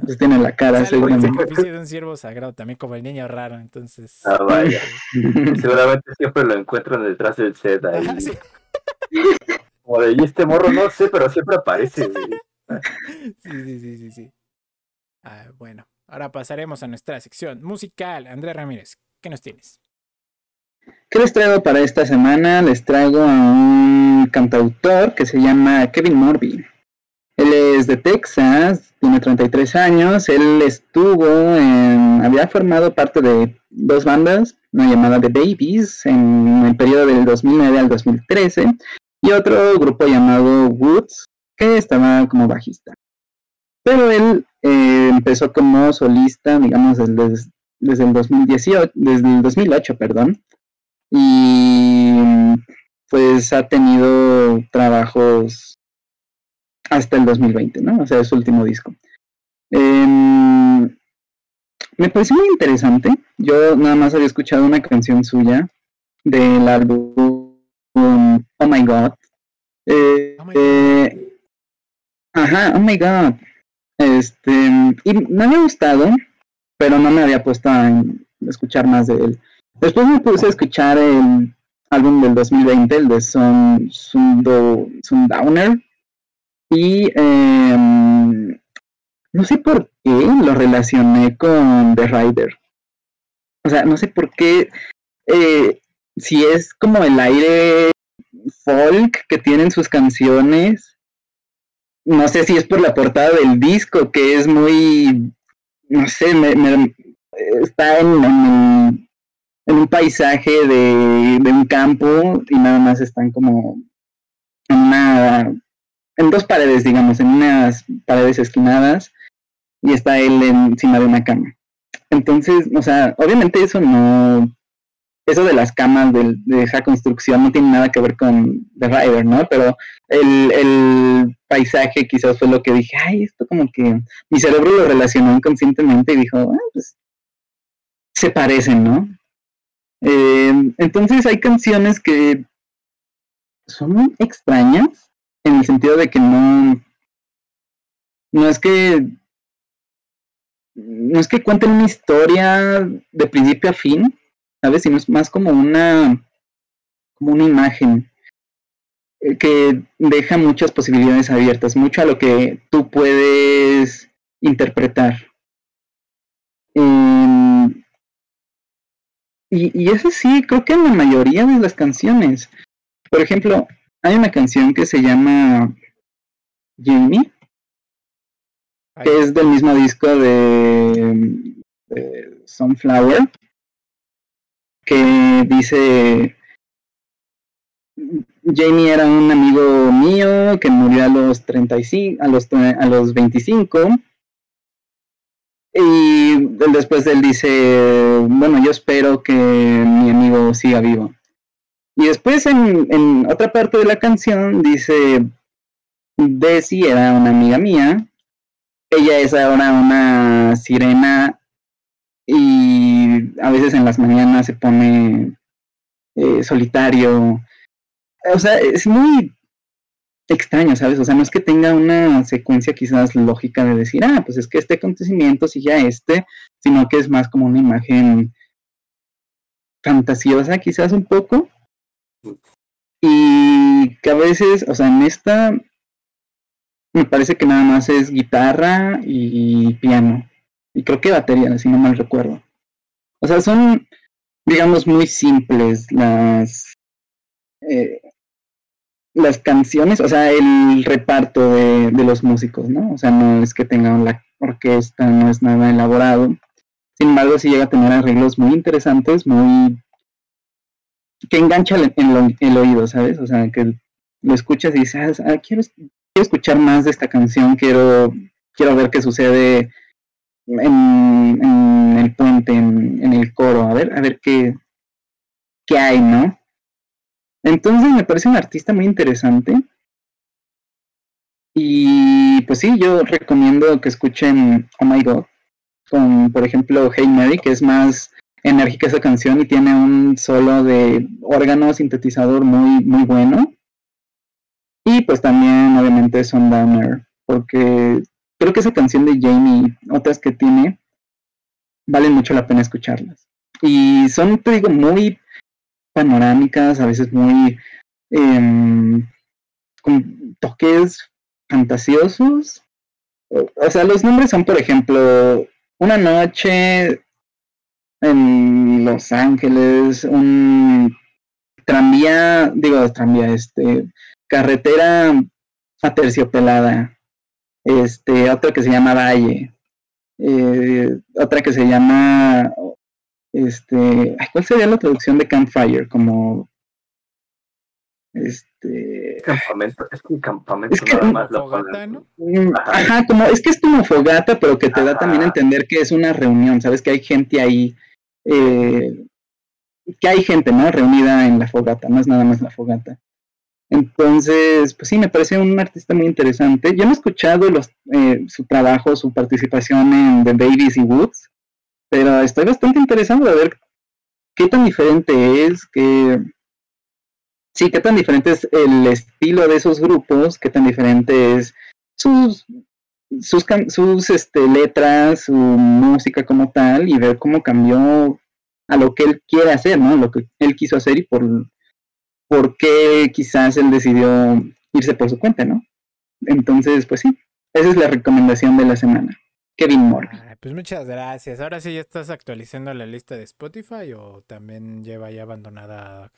Pues tiene la cara, Sale en el seguramente. sacrificio de un siervo sagrado, también como el niño raro. Entonces, Ah, vaya. Seguramente siempre lo encuentran detrás del set ahí. Ajá, sí, Como de, y este morro no sé, pero siempre aparece. güey". sí, sí, sí, sí, sí. Ah, bueno, ahora pasaremos a nuestra sección musical. Andrés Ramírez, ¿qué nos tienes? ¿Qué les traigo para esta semana? Les traigo a un cantautor que se llama Kevin Morby. Él es de Texas, tiene 33 años. Él estuvo en. había formado parte de dos bandas, una llamada The Babies, en el periodo del 2009 al 2013, y otro grupo llamado Woods, que estaba como bajista. Pero él eh, empezó como solista, digamos, desde, desde el 2018, desde el 2008, perdón y pues ha tenido trabajos hasta el 2020, ¿no? O sea, es su último disco. Em, me pareció muy interesante. Yo nada más había escuchado una canción suya del álbum Oh My God. Eh, Oh My God. eh, ajá, Oh My God. Este, y me había gustado, pero no me había puesto a escuchar más de él. Después me puse a escuchar el álbum del 2020, el de Sun, Sundo, Sundowner. Y em, no sé por qué lo relacioné con The Rider. O sea, no sé por qué. eh, si es como el aire folk que tienen sus canciones. No sé si es por la portada del disco, que es muy. No sé, me, está en un paisaje de, de un campo y nada más están como en una en dos paredes digamos en unas paredes esquinadas y está él encima de una cama entonces o sea obviamente eso no eso de las camas de, esa construcción no tiene nada que ver con The Rider, ¿no? Pero el, paisaje quizás fue lo que dije, ay, esto como que mi cerebro lo relacionó inconscientemente y dijo, ah, pues se parecen, ¿no? Eh, entonces hay canciones que son extrañas en el sentido de que no, no es que no es que cuenten una historia de principio a fin, ¿sabes? Sino es más como una, como una imagen eh, que deja muchas posibilidades abiertas, mucho a lo que tú puedes interpretar. Em, y, y eso sí, creo que en la mayoría de las canciones. Por ejemplo, hay una canción que se llama Jamie, que es del mismo disco de, de Sunflower, que dice, Jamie era un amigo mío que murió a los 35, a los, a los 25. Y después él dice, bueno, yo espero que mi amigo siga vivo. Y después en, en otra parte de la canción dice, Desi era una amiga mía, ella es ahora una sirena y a veces en las mañanas se pone eh, solitario. O sea, es muy extraño, ¿sabes? O sea, no es que tenga una secuencia quizás lógica de decir, ah, pues es que este acontecimiento sigue a este, sino que es más como una imagen fantasiosa quizás un poco. Y que a veces, o sea, en esta me parece que nada más es guitarra y piano y creo que batería, si no mal recuerdo. O sea, son, digamos, muy simples las, eh, las canciones, o sea, el reparto de, de, los músicos, ¿no? O sea, no es que tengan la orquesta, no es nada elaborado. Sin embargo, sí llega a tener arreglos muy interesantes, muy... que engancha el, el, el oído, ¿sabes? O sea, que lo escuchas y dices, ah, quiero, quiero escuchar más de esta canción, quiero, quiero ver qué sucede en, el puente, en, el coro, a ver, a ver qué, qué hay, ¿no? Entonces me parece un artista muy interesante. Y pues sí, yo recomiendo que escuchen Oh My God, con por ejemplo Hey Mary, que es más enérgica esa canción y tiene un solo de órgano sintetizador muy, muy bueno. Y pues también obviamente Sundowner, porque creo que esa canción de Jamie y otras que tiene valen mucho la pena escucharlas. Y son, te digo, muy panorámicas, a veces muy eh, con toques fantasiosos. O sea, los nombres son, por ejemplo, Una noche en Los Ángeles, un tranvía, digo, tranvía, este, carretera aterciopelada, este, otra que se llama Valle, eh, otra que se llama, este, ¿cuál sería la traducción de Campfire? Como, este... Campamento, es que un campamento Es que- nada más la Fogata. ¿no? Ajá. Ajá, como, es que es como fogata, pero que te da también a entender que es una reunión, ¿sabes? Que hay gente ahí, eh, que hay gente, ¿no? Reunida en la fogata, no es nada más la fogata. Entonces, pues sí, me parece un artista muy interesante. Yo no he escuchado los, eh, su trabajo, su participación en The Babies y Woods, pero estoy bastante interesado de ver qué tan diferente es, que sí, qué tan diferente es el estilo de esos grupos, qué tan diferente es sus sus, sus este, letras, su música como tal, y ver cómo cambió a lo que él quiere hacer, ¿no? Lo que él quiso hacer y por, por qué quizás él decidió irse por su cuenta, ¿no? Entonces, pues sí, esa es la recomendación de la semana. Kevin Morgan. Ay, pues muchas gracias. Ahora sí ya estás actualizando la lista de Spotify o también lleva ya abandonada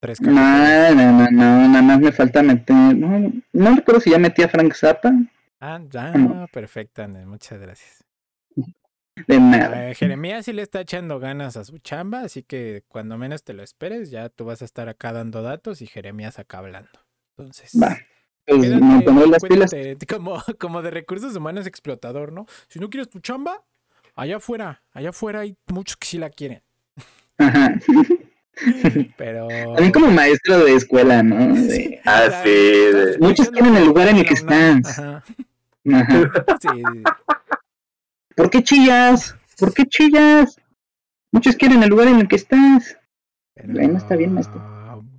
tres No, capítulos. no, no, no, nada más me falta meter. No, no recuerdo si ya metí a Frank Zappa. Ah, ya, no. perfecto, muchas gracias. De nada. Jeremías sí le está echando ganas a su chamba, así que cuando menos te lo esperes, ya tú vas a estar acá dando datos y Jeremías acá hablando. Entonces, Va. Pues quédate, pongo las pilas. como, como de recursos humanos explotador, ¿no? Si no quieres tu chamba, allá afuera, allá afuera hay muchos que sí la quieren. Ajá. Pero. También como maestro de escuela, ¿no? De- Ah, sí, Muchos quieren el lugar en el que estás. Ajá. Ajá. Sí, sí. ¿Por qué chillas? ¿Por qué chillas? Muchos quieren el lugar en el que estás. Pero, Bueno, está bien, maestro.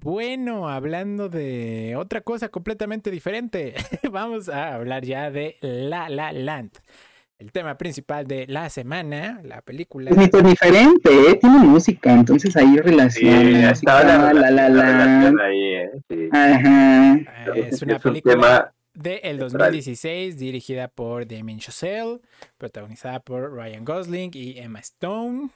Bueno, hablando de otra cosa completamente diferente, vamos a hablar ya de La La Land. El tema principal de la semana, la película. Es ni tan diferente, ¿eh? Tiene música, entonces ahí Sí, relaciona. estaba la, la, la, la la. ahí. Sí. Es una un película tema del central. 2016, dirigida por Damien Chazelle, protagonizada por Ryan Gosling y Emma Stone.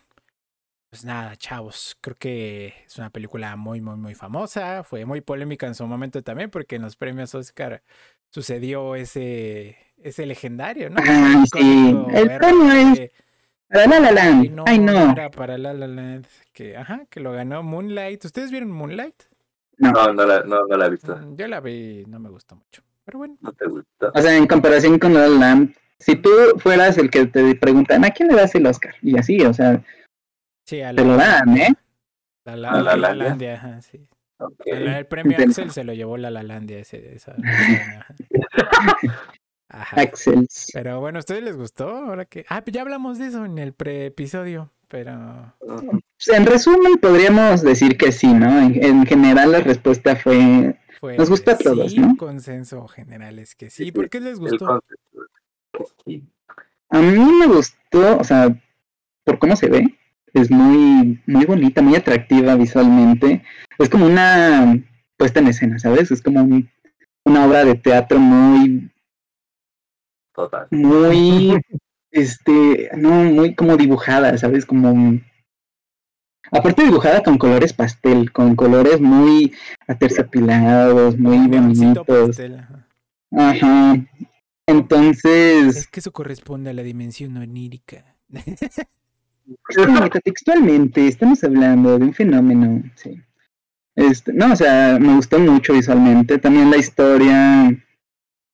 Pues nada, chavos, creo que es una película muy, muy, muy famosa. Fue muy polémica en su momento también, porque en los premios Oscar sucedió ese, ese legendario, ¿no? Ay, sí. El premio es- que- La la la la. Ay, no, Ay, no. era para La La Land, que, ajá, que lo ganó Moonlight. ¿Ustedes vieron Moonlight? No, no la, no, no la he visto. Mm, Yo la vi, no me gustó mucho. Pero bueno, No te gusta. O sea, en comparación con La La Land, si tú fueras el que te preguntan, ¿a quién le das el Oscar? Y así, o sea, sí, a te lo dan, ¿eh? La La, A La La Landia. Landia, ajá, sí. El, el premio Axel se lo llevó la Lalandia ese, esa, ajá. Ajá. Axel. Pero bueno, ¿a ustedes les gustó? Ahora que. Ah, ya hablamos de eso en el pre-episodio, pero. Pues, En resumen, podríamos decir que sí, ¿no? En, en general, la respuesta fue. Fue, Nos gusta a todos, sí, ¿no? consenso general es que sí. Sí, ¿Por qué les gustó? Sí. A mí me gustó, o sea, por cómo se ve, es muy, muy bonita, muy atractiva visualmente. Es como una puesta en escena, ¿sabes? Es como un- una obra de teatro muy, Total. muy, este, no, muy como dibujada, ¿sabes? Como, aparte dibujada con colores pastel, con colores muy aterciopelados, muy bonitos. pastel, ajá. Ajá. Entonces, Es que eso corresponde a la dimensión onírica. Textualmente, estamos hablando de un fenómeno, sí. Este, no, o sea, me gustó mucho visualmente. También la historia.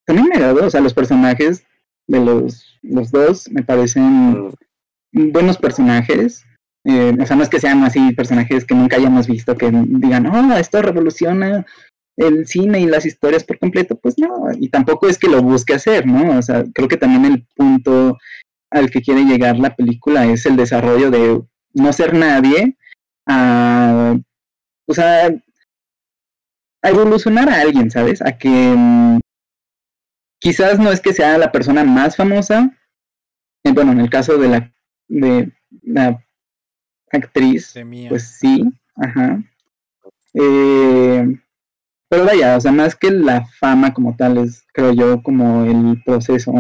También me agradó. O sea, los personajes de los, los dos me parecen Mm, buenos personajes. Eh, o sea, no es que sean así personajes que nunca hayamos visto, que digan, oh, esto revoluciona el cine y las historias por completo. Pues no, y tampoco es que lo busque hacer, ¿no? O sea, creo que también el punto al que quiere llegar la película es el desarrollo de no ser nadie a, o sea, a evolucionar a alguien, ¿sabes? A que mm, quizás no es que sea la persona más famosa, eh, bueno, en el caso de la, de la actriz, pues sí, ajá. Eh, pero vaya, o sea, más que la fama como tal, es, creo yo, como el proceso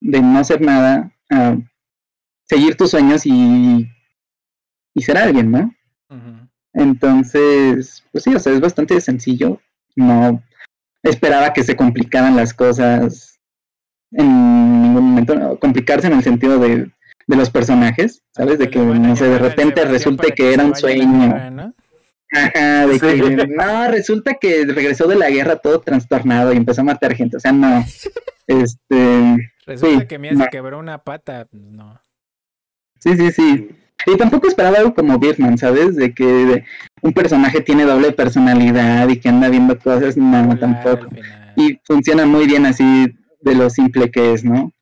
de no hacer nada, a seguir tus sueños y, y ser alguien, ¿no? Entonces, pues sí, o sea, es bastante sencillo. No esperaba que se complicaran las cosas en ningún momento. ¿no? Complicarse en el sentido de, de los personajes, ¿sabes? De que, no sé, de repente resulte que era un sueño. ¿no? Ajá, de Sí. que no, resulta que regresó de la guerra todo trastornado y empezó a matar gente. O sea, no. Este, Resulta Sí, que Mía no. se quebró una pata. pues, No. sí, sí, sí. Y tampoco esperaba algo como Birdman, ¿sabes? De que de- un personaje tiene doble personalidad y que anda viendo cosas. No, tampoco. y funciona muy bien así de lo simple que es, ¿no?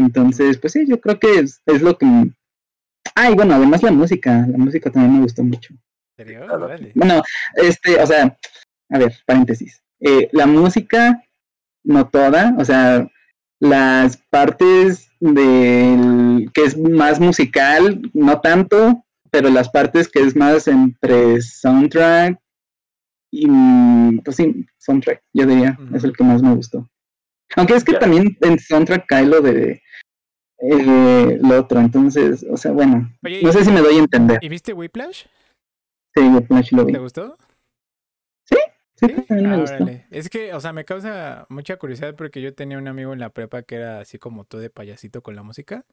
Entonces, pues sí, yo creo que es, es lo que... Ah, y bueno, además la música, la música también me gustó mucho. ¿En serio? Bueno, este, o sea, a ver, paréntesis. Eh, la música, no toda, o sea, las partes del que es más musical, no tanto, pero las partes que es más entre soundtrack y, mm, pues sí, soundtrack, yo diría, es el que más me gustó. Aunque es que también en soundtrack cae lo de eh, lo otro, entonces, o sea, bueno, Oye, no ¿y- sé si me doy a entender. ¿Y viste Whiplash? Sí, Whiplash lo vi. ¿Te gustó? Sí, Sí, también me Ah, gustó. órale. Es que, o sea, me causa mucha curiosidad porque yo tenía un amigo en la prepa que era así como tú de payasito con la música.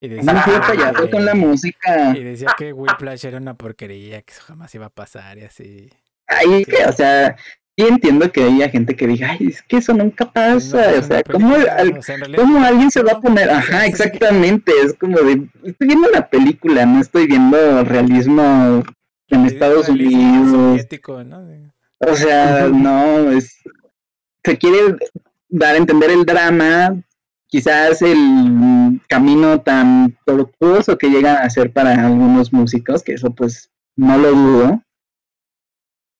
Y decía, No fui payaso con la música. Y decía que Whiplash era una porquería, que eso jamás iba a pasar y así. Ahí que, o sea, Y entiendo que haya gente que diga, ay, es que eso nunca pasa. No, o sea, ¿cómo, al- o sea, cómo alguien se va a poner? Ajá, exactamente. Es como de, estoy viendo una película, no estoy viendo realismo en Estados realismo Unidos. soviético, ¿no? De- O sea, no, es, se quiere dar a entender el drama, quizás el camino tan tortuoso que llega a ser para algunos músicos, que eso pues no lo dudo.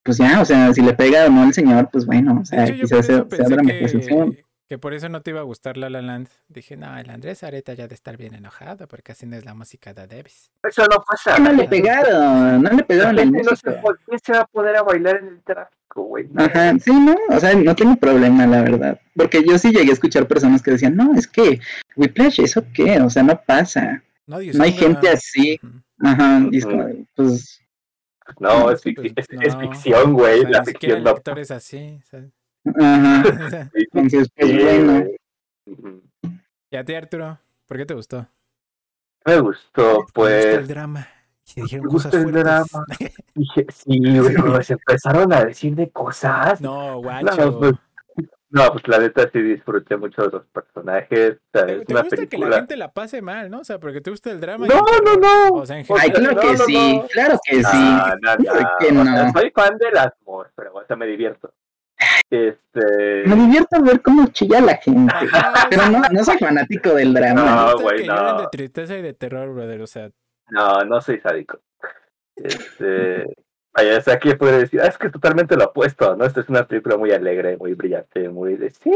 Pues ya, o sea, si le pega o no el señor, pues bueno, o sea, hecho, quizás sea, sea dramatización. que, que por eso no te iba a gustar La La Land. Dije, no, el Andrés Areta ya de estar bien enojado porque así no es la música de Davis. Eso no pasa. No le pegaron, no le pegaron el no se, músico. ¿Por qué se va a poder a bailar en el tráfico, güey? No. Ajá, sí, no, o sea, no tengo problema, la verdad. Porque yo sí llegué a escuchar personas que decían, no, es que Whiplash, ¿eso qué? O sea, no pasa. No hay gente así. Ajá, y es como, de, pues, No, es, fic- Pues, es- es no. ficción, güey. O sea, la ficción no. lector es así. ¿sabes? ajá. Entonces, pues Sí, bueno. y a ti, Arturo, ¿por qué te gustó? Me gustó, Me gustó pues. el drama. Y dijeron Me gusta cosas el fuertes. drama. Dije, sí, güey, pero se empezaron a decir de cosas. no, No, guacho. pues, no, pues la neta sí disfruté mucho de los personajes. O sea, ¿Te, es te una gusta que la película. gente la pase mal, no? O sea, porque te gusta el drama. y No, el no, no. O sea, en Ay, general. claro que No, no, sí, no. claro que sí. Ah, no, no, ¿Por qué o sea, no? soy fan de las pero o sea, me divierto. Este. Me divierto ver cómo chilla la gente. Ajá, Pero no, no soy fanático del drama. No, güey, que no. de tristeza y de terror, brother. O sea, No, no soy sádico. Este. Vaya, o sea, que puede decir, ah, es que es totalmente lo opuesto, ¿no? Esta es una película muy alegre, muy brillante, muy de sí.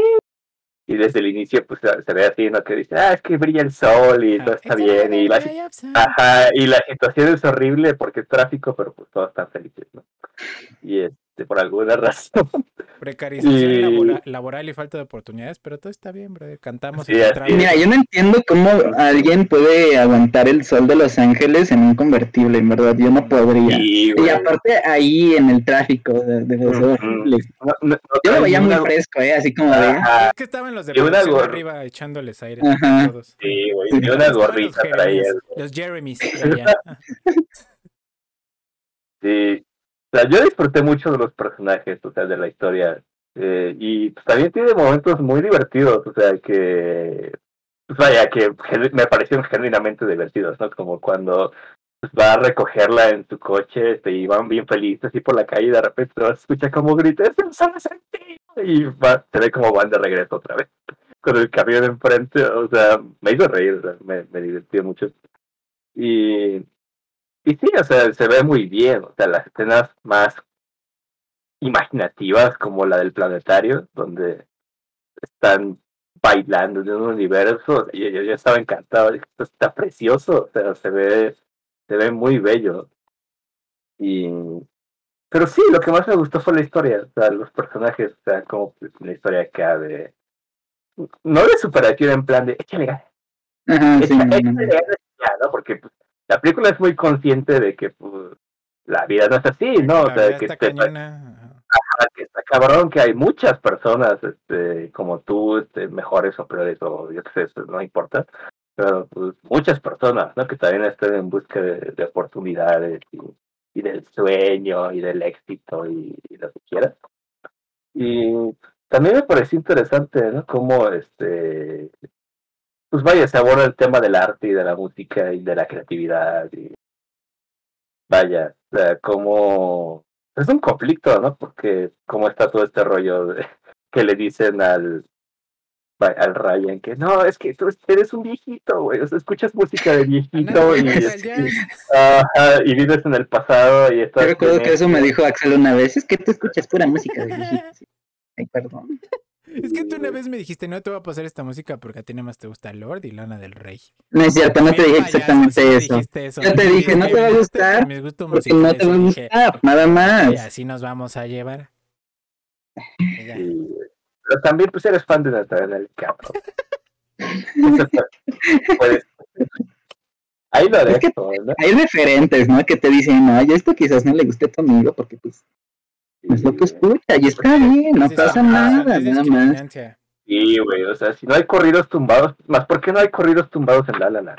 Y desde el inicio, pues se ve así, ¿no? Que dice, ah, es que brilla el sol y todo está bien. Y la, ajá, y la situación es horrible porque es tráfico, pero pues todos están felices, ¿no? Y este, por alguna razón. Precarización Y- labora- laboral y falta de oportunidades, pero todo está bien, brother. Cantamos Sí, y. Mira, yo no entiendo cómo alguien puede aguantar el sol de Los Ángeles en un convertible, en verdad, yo no podría. Sí, Y aparte ahí en el tráfico, de. No, no, no Yo lo veía muy fresco, ¿eh? Así como de... Ajá, Es que estaban los de Y gorra. arriba echándoles aire Ajá. a todos. Sí, güey, Sí. ni una los gorrita traía. Los Jeremys. Sí, o sea, yo disfruté mucho de los personajes, o sea, de la historia. eh, y pues, también tiene momentos muy divertidos, o sea, que, pues vaya, que me parecieron genuinamente divertidos, ¿no? Como cuando pues, va a recogerla en su coche este, y van bien felices así por la calle y de repente se escucha como grita, ¡es San Sentido! Y va, se ve como van de regreso otra vez con el camión enfrente, o sea, me hizo reír, me, me divirtió mucho. Y, y sí, o sea, se ve muy bien, o sea, las escenas más imaginativas como la del planetario, donde están bailando en un universo, y yo, yo estaba encantado, esto está precioso, o sea, se ve, se ve muy bello. Y pero sí, lo que más me gustó fue la historia, o sea, los personajes, o sea, como una historia acá de no de superación en plan de échale ganas, Ajá, sí, échale ganas ya, ¿no? Porque pues, la película es muy consciente de que pues, la vida no es así, ¿no? O La sea, vida que, está te- cañona. que está cabrón, que hay muchas personas este, como tú, este, mejores o peores, o yo qué sé, eso no importa, pero pues, muchas personas, ¿no? Que también están en busca de, de oportunidades y, y del sueño y del éxito y, y lo que quieras. Y también me pareció interesante, ¿no? Cómo, este, pues vaya, se aborda el tema del arte y de la música y de la creatividad y vaya, o sea, cómo es un conflicto, ¿no? Porque cómo está todo este rollo de, que le dicen al al Ryan que no, es que tú eres un viejito, güey, o sea, escuchas música de viejito y, este, y vives en el pasado y estás Yo recuerdo que eso me esto. dijo Axel una vez, es que tú escuchas pura música de viejitos. Ay, perdón. Es que tú una vez me dijiste, no te voy a pasar esta música porque a ti nada más te gusta Lord y Lana del Rey. No es cierto, no te dije exactamente me eso. dijiste eso. Yo te Me dije, no te va a "Viniste gustar mis gustos Porque no te va a musicales", y gustar, nada Y más. así nos vamos a llevar. Y. Pero también pues eres fan de Capo. Entonces, puedes- Ahí lo Es que- dejo, ¿no? Hay referentes, ¿no? Que te dicen, oye, esto quizás no le guste a tu amigo porque pues es lo que escucha y está bien, no pasa sí, nada, es nada más. Sí, güey, o sea, si no hay corridos tumbados, más, ¿por qué no hay corridos tumbados en La La Land?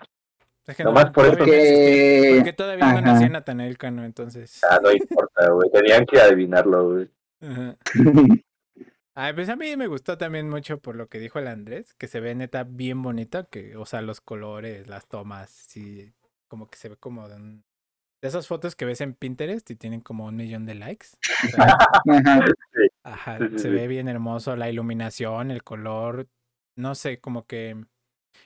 Es que Nomás por eso. no Porque... Porque todavía no Ajá. nacía Natanael Cano, entonces. Ah, no importa, güey, tenían que adivinarlo, güey. Ajá. Ay, pues a mí me gustó también mucho por lo que dijo el Andrés, que se ve neta bien bonita, que, o sea, los colores, las tomas, sí, como que se ve como de, un- de esas fotos que ves en Pinterest y tienen como un millón de likes. O sea, Ajá. Ajá, Sí, sí, se ve bien hermoso, la iluminación, el color, no sé, como que...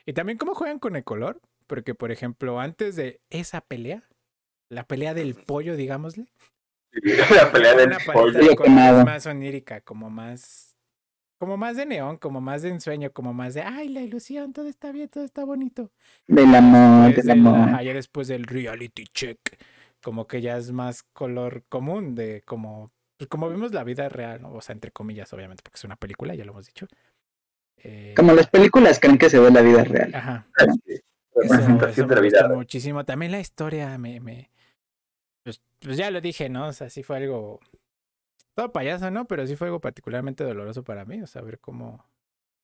Y también cómo juegan con el color, porque por ejemplo, antes de esa pelea, la pelea del pollo, digámosle, La pelea del pollo. más onírica, como más... Como más de neón, como más de ensueño, como más de, ay, la ilusión, todo está bien, todo está bonito. Del amor, Después del amor. ajá, ya después del reality check, como que ya es más color común de como, pues como vemos la vida real, ¿no? o sea, entre comillas, obviamente, porque es una película, ya lo hemos dicho. Eh, Como las películas creen que se ve la vida real. Ajá, Sí, Representación eso de la vida. gustó muchísimo. También la historia me, me pues, pues ya lo dije, ¿no? O sea, sí fue algo, todo payaso, ¿no? Pero sí fue algo particularmente doloroso para mí, o sea, ver cómo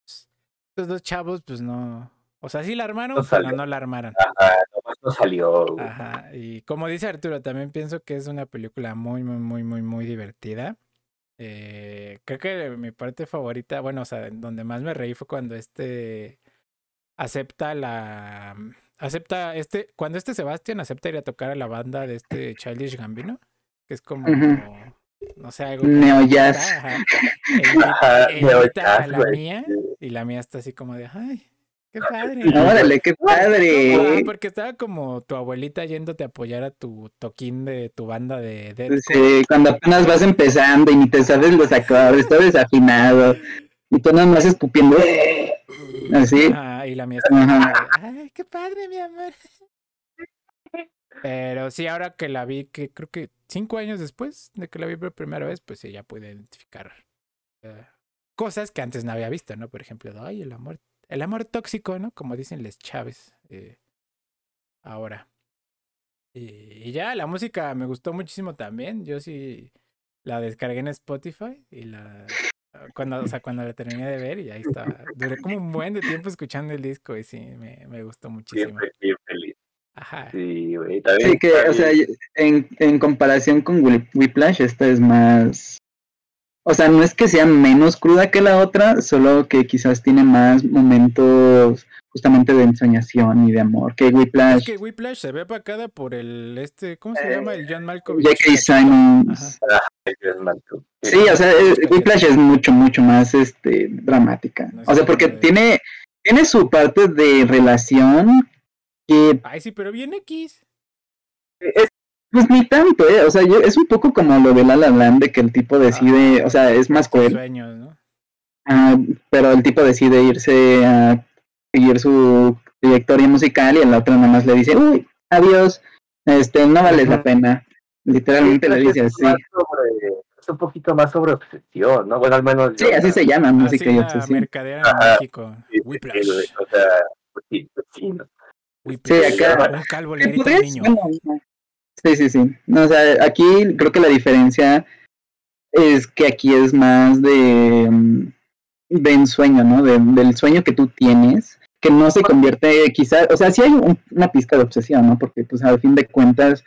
pues, estos dos chavos, pues no, o sea, sí la armaron, No pero no la armaron. Ajá, nomás no salió. güey. Ajá, y como dice Arturo, también pienso que es una película muy, muy, muy, muy, muy divertida. Eh, creo que mi parte favorita, bueno, o sea, donde más me reí fue cuando este acepta la... Acepta este, cuando este Sebastián acepta ir a tocar a la banda de este Childish Gambino, que es como. No sé, algo Neo jazz. ajá. Neo invita a jazz, la güey. mía y la mía está así como de, ay, qué padre. Órale, qué padre. porque estaba como tu abuelita yéndote a apoyar a tu toquín de tu banda de deathcore. Sí, cuando apenas vas empezando y ni te sabes los acordes, todo desafinado. Y tú nada más escupiendo. Así. Ajá, y la mía Ajá. como de, ay, qué padre, mi amor. Pero sí, ahora que la vi, que creo que cinco años después de que la vi por primera vez, pues sí, ya pude identificar eh, cosas que antes no había visto, ¿no? Por ejemplo, ay, el amor, el amor tóxico, ¿no? Como dicen les Chávez eh, ahora. Y, y ya, la música me gustó muchísimo también. Yo sí la descargué en Spotify y la cuando, o sea, cuando la terminé de ver y ahí estaba. Duré como un buen de tiempo escuchando el disco y sí, me, me gustó muchísimo. Siempre. Ajá. Sí, güey. También, Sí, que, o sea, en, en comparación con Whi- Whiplash, esta es más. O sea, no es que sea menos cruda que la otra, solo que quizás tiene más momentos justamente de ensoñación y de amor que Es Whiplash. que Whiplash se ve apacada por el este, ¿cómo se llama? El John Malkovich. J.K. Simons. Ajá. es Malcolm. Sí, o sea, eh, Whiplash es mucho, mucho más este dramática. No O sea, porque tiene, tiene su parte de relación que Ay, sí, pero bien X. Es, Pues ni tanto, ¿eh? O sea, yo- es un poco como lo de La La Land, de que el tipo decide, Ajá. o sea, es más cruel, sueños, ¿no? ah, pero el tipo decide irse a seguir su trayectoria musical y el otro nada más le dice, uy, adiós, este, no vales la pena. Literalmente le dice así. sobre- es un poquito más sobre obsesión, ¿no? Bueno, al menos. Sí, yo- así se llama, música Así y la obsesión. mercadera en. México. Sí, sí, sí, O sea, pues sí, pues sí, ¿no? Sí, acá- Un calvo le ¿Qué grita niño. No. sí, sí, sí. No, o sea, aquí creo que la diferencia es que aquí es más de, mm, de ensueño, ¿no? De- del sueño que tú tienes, que no se convierte quizás, o sea, sí hay un- una pizca de obsesión, ¿no? Porque pues al fin de cuentas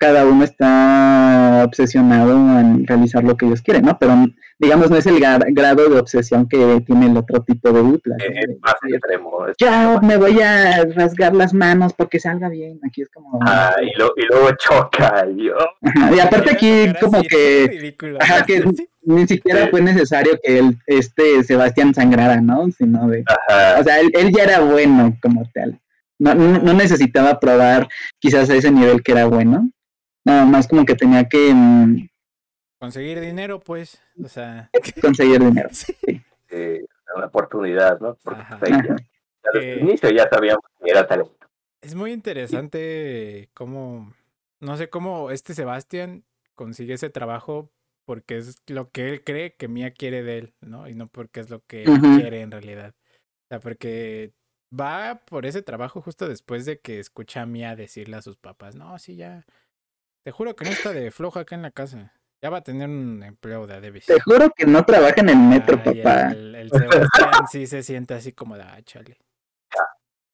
cada uno está obsesionado en realizar lo que ellos quieren, ¿no? Pero digamos no es el gra- grado de obsesión que tiene el otro tipo de Whiplash. Eh, más extremo. ya me voy a rasgar las manos porque salga bien. Aquí es como. Ah, y, lo- y luego choca. Y, oh, Y aparte aquí como que ridículo. ajá, que- ni siquiera Sí. fue necesario que el, este Sebastián sangrara, ¿no? Sino de, ajá. o sea, él, él ya era bueno como tal. No, no, no necesitaba probar quizás a ese nivel que era bueno. Nada más como que tenía que mm, Conseguir dinero, pues. O sea. conseguir dinero. sí. eh, una oportunidad, ¿no? Porque Ajá. ahí ya, desde Eh, el inicio ya sabíamos que era talento. Es muy interesante cómo, no sé cómo este Sebastián consigue ese trabajo porque es lo que él cree que Mía quiere de él, ¿no? Y no porque es lo que él quiere en realidad. O sea, porque va por ese trabajo justo después de que escucha a Mía decirle a sus papás, no, sí, ya, te juro que no está de floja acá en la casa. Ya va a tener un empleo de Adebis. Te juro que no trabaja en el metro, Ah, papá. El, el Sebastián sí se siente así como de, ah, chale.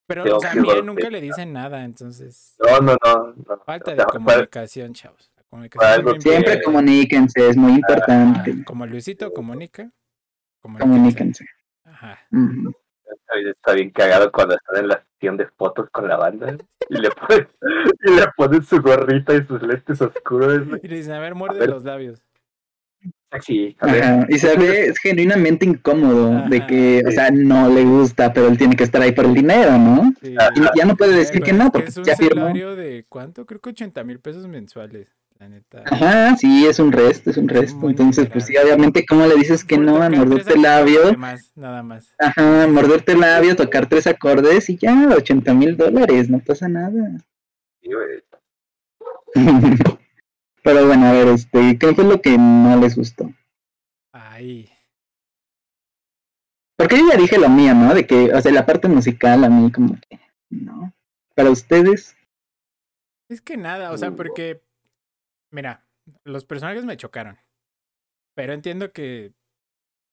Pero, o sea, a nunca le dicen nada, entonces... No, no, no. no. Falta de comunicación, chavos. Comunicación Siempre comuníquense, es muy Ajá, importante. Como Luisito comunica. Comuníquense. Ajá. Ujú. Está- Está bien cagado cuando están en la sesión de fotos con la banda y le ponen, y le ponen su gorrita y sus lentes oscuros. Y le dicen, a ver, muerde ver. los labios. Sí, a ver. Ajá, Y se ve genuinamente incómodo de que, o sea, no le gusta, pero él tiene que estar ahí por el dinero, ¿no? Sí. Y ya no puede decir que no, es porque es un ya firmó. salario de cuánto, creo que 80 mil pesos mensuales, la neta. Ajá, sí, es un resto, es un resto. muy Entonces, pues sí, obviamente, ¿cómo le dices que Por no a morderte el labio? Más, nada más. Ajá, morderte el labio, tocar tres acordes y ya, 80 mil dólares, no pasa nada. Sí, güey. Pero bueno, a ver, este, ¿qué fue lo que no les gustó? Ay. Porque yo ya dije lo mío, ¿no? De que, o sea, la parte musical a mí como que, no. Para ustedes, Es que nada, o sea, porque, mira, los personajes me chocaron. Pero entiendo que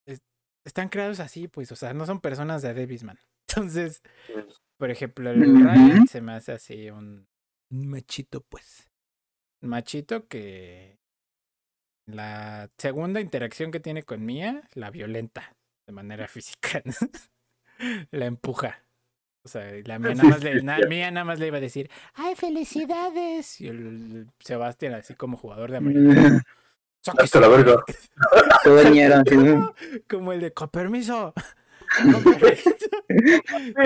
es- están creados así, pues, o sea, no son personas de Davisman. Entonces, por ejemplo, el. Ryan se me hace así un, un machito, pues. Un machito que la segunda interacción que tiene con Mia la violenta de manera física. ¿no? la empuja. O sea, la mía nada, más le, na- Mia nada más le iba a decir, ¡ay, felicidades! Y el Sebastián, así como jugador de americano. Hasta la verga. todo. Como el de con permiso. Con permiso.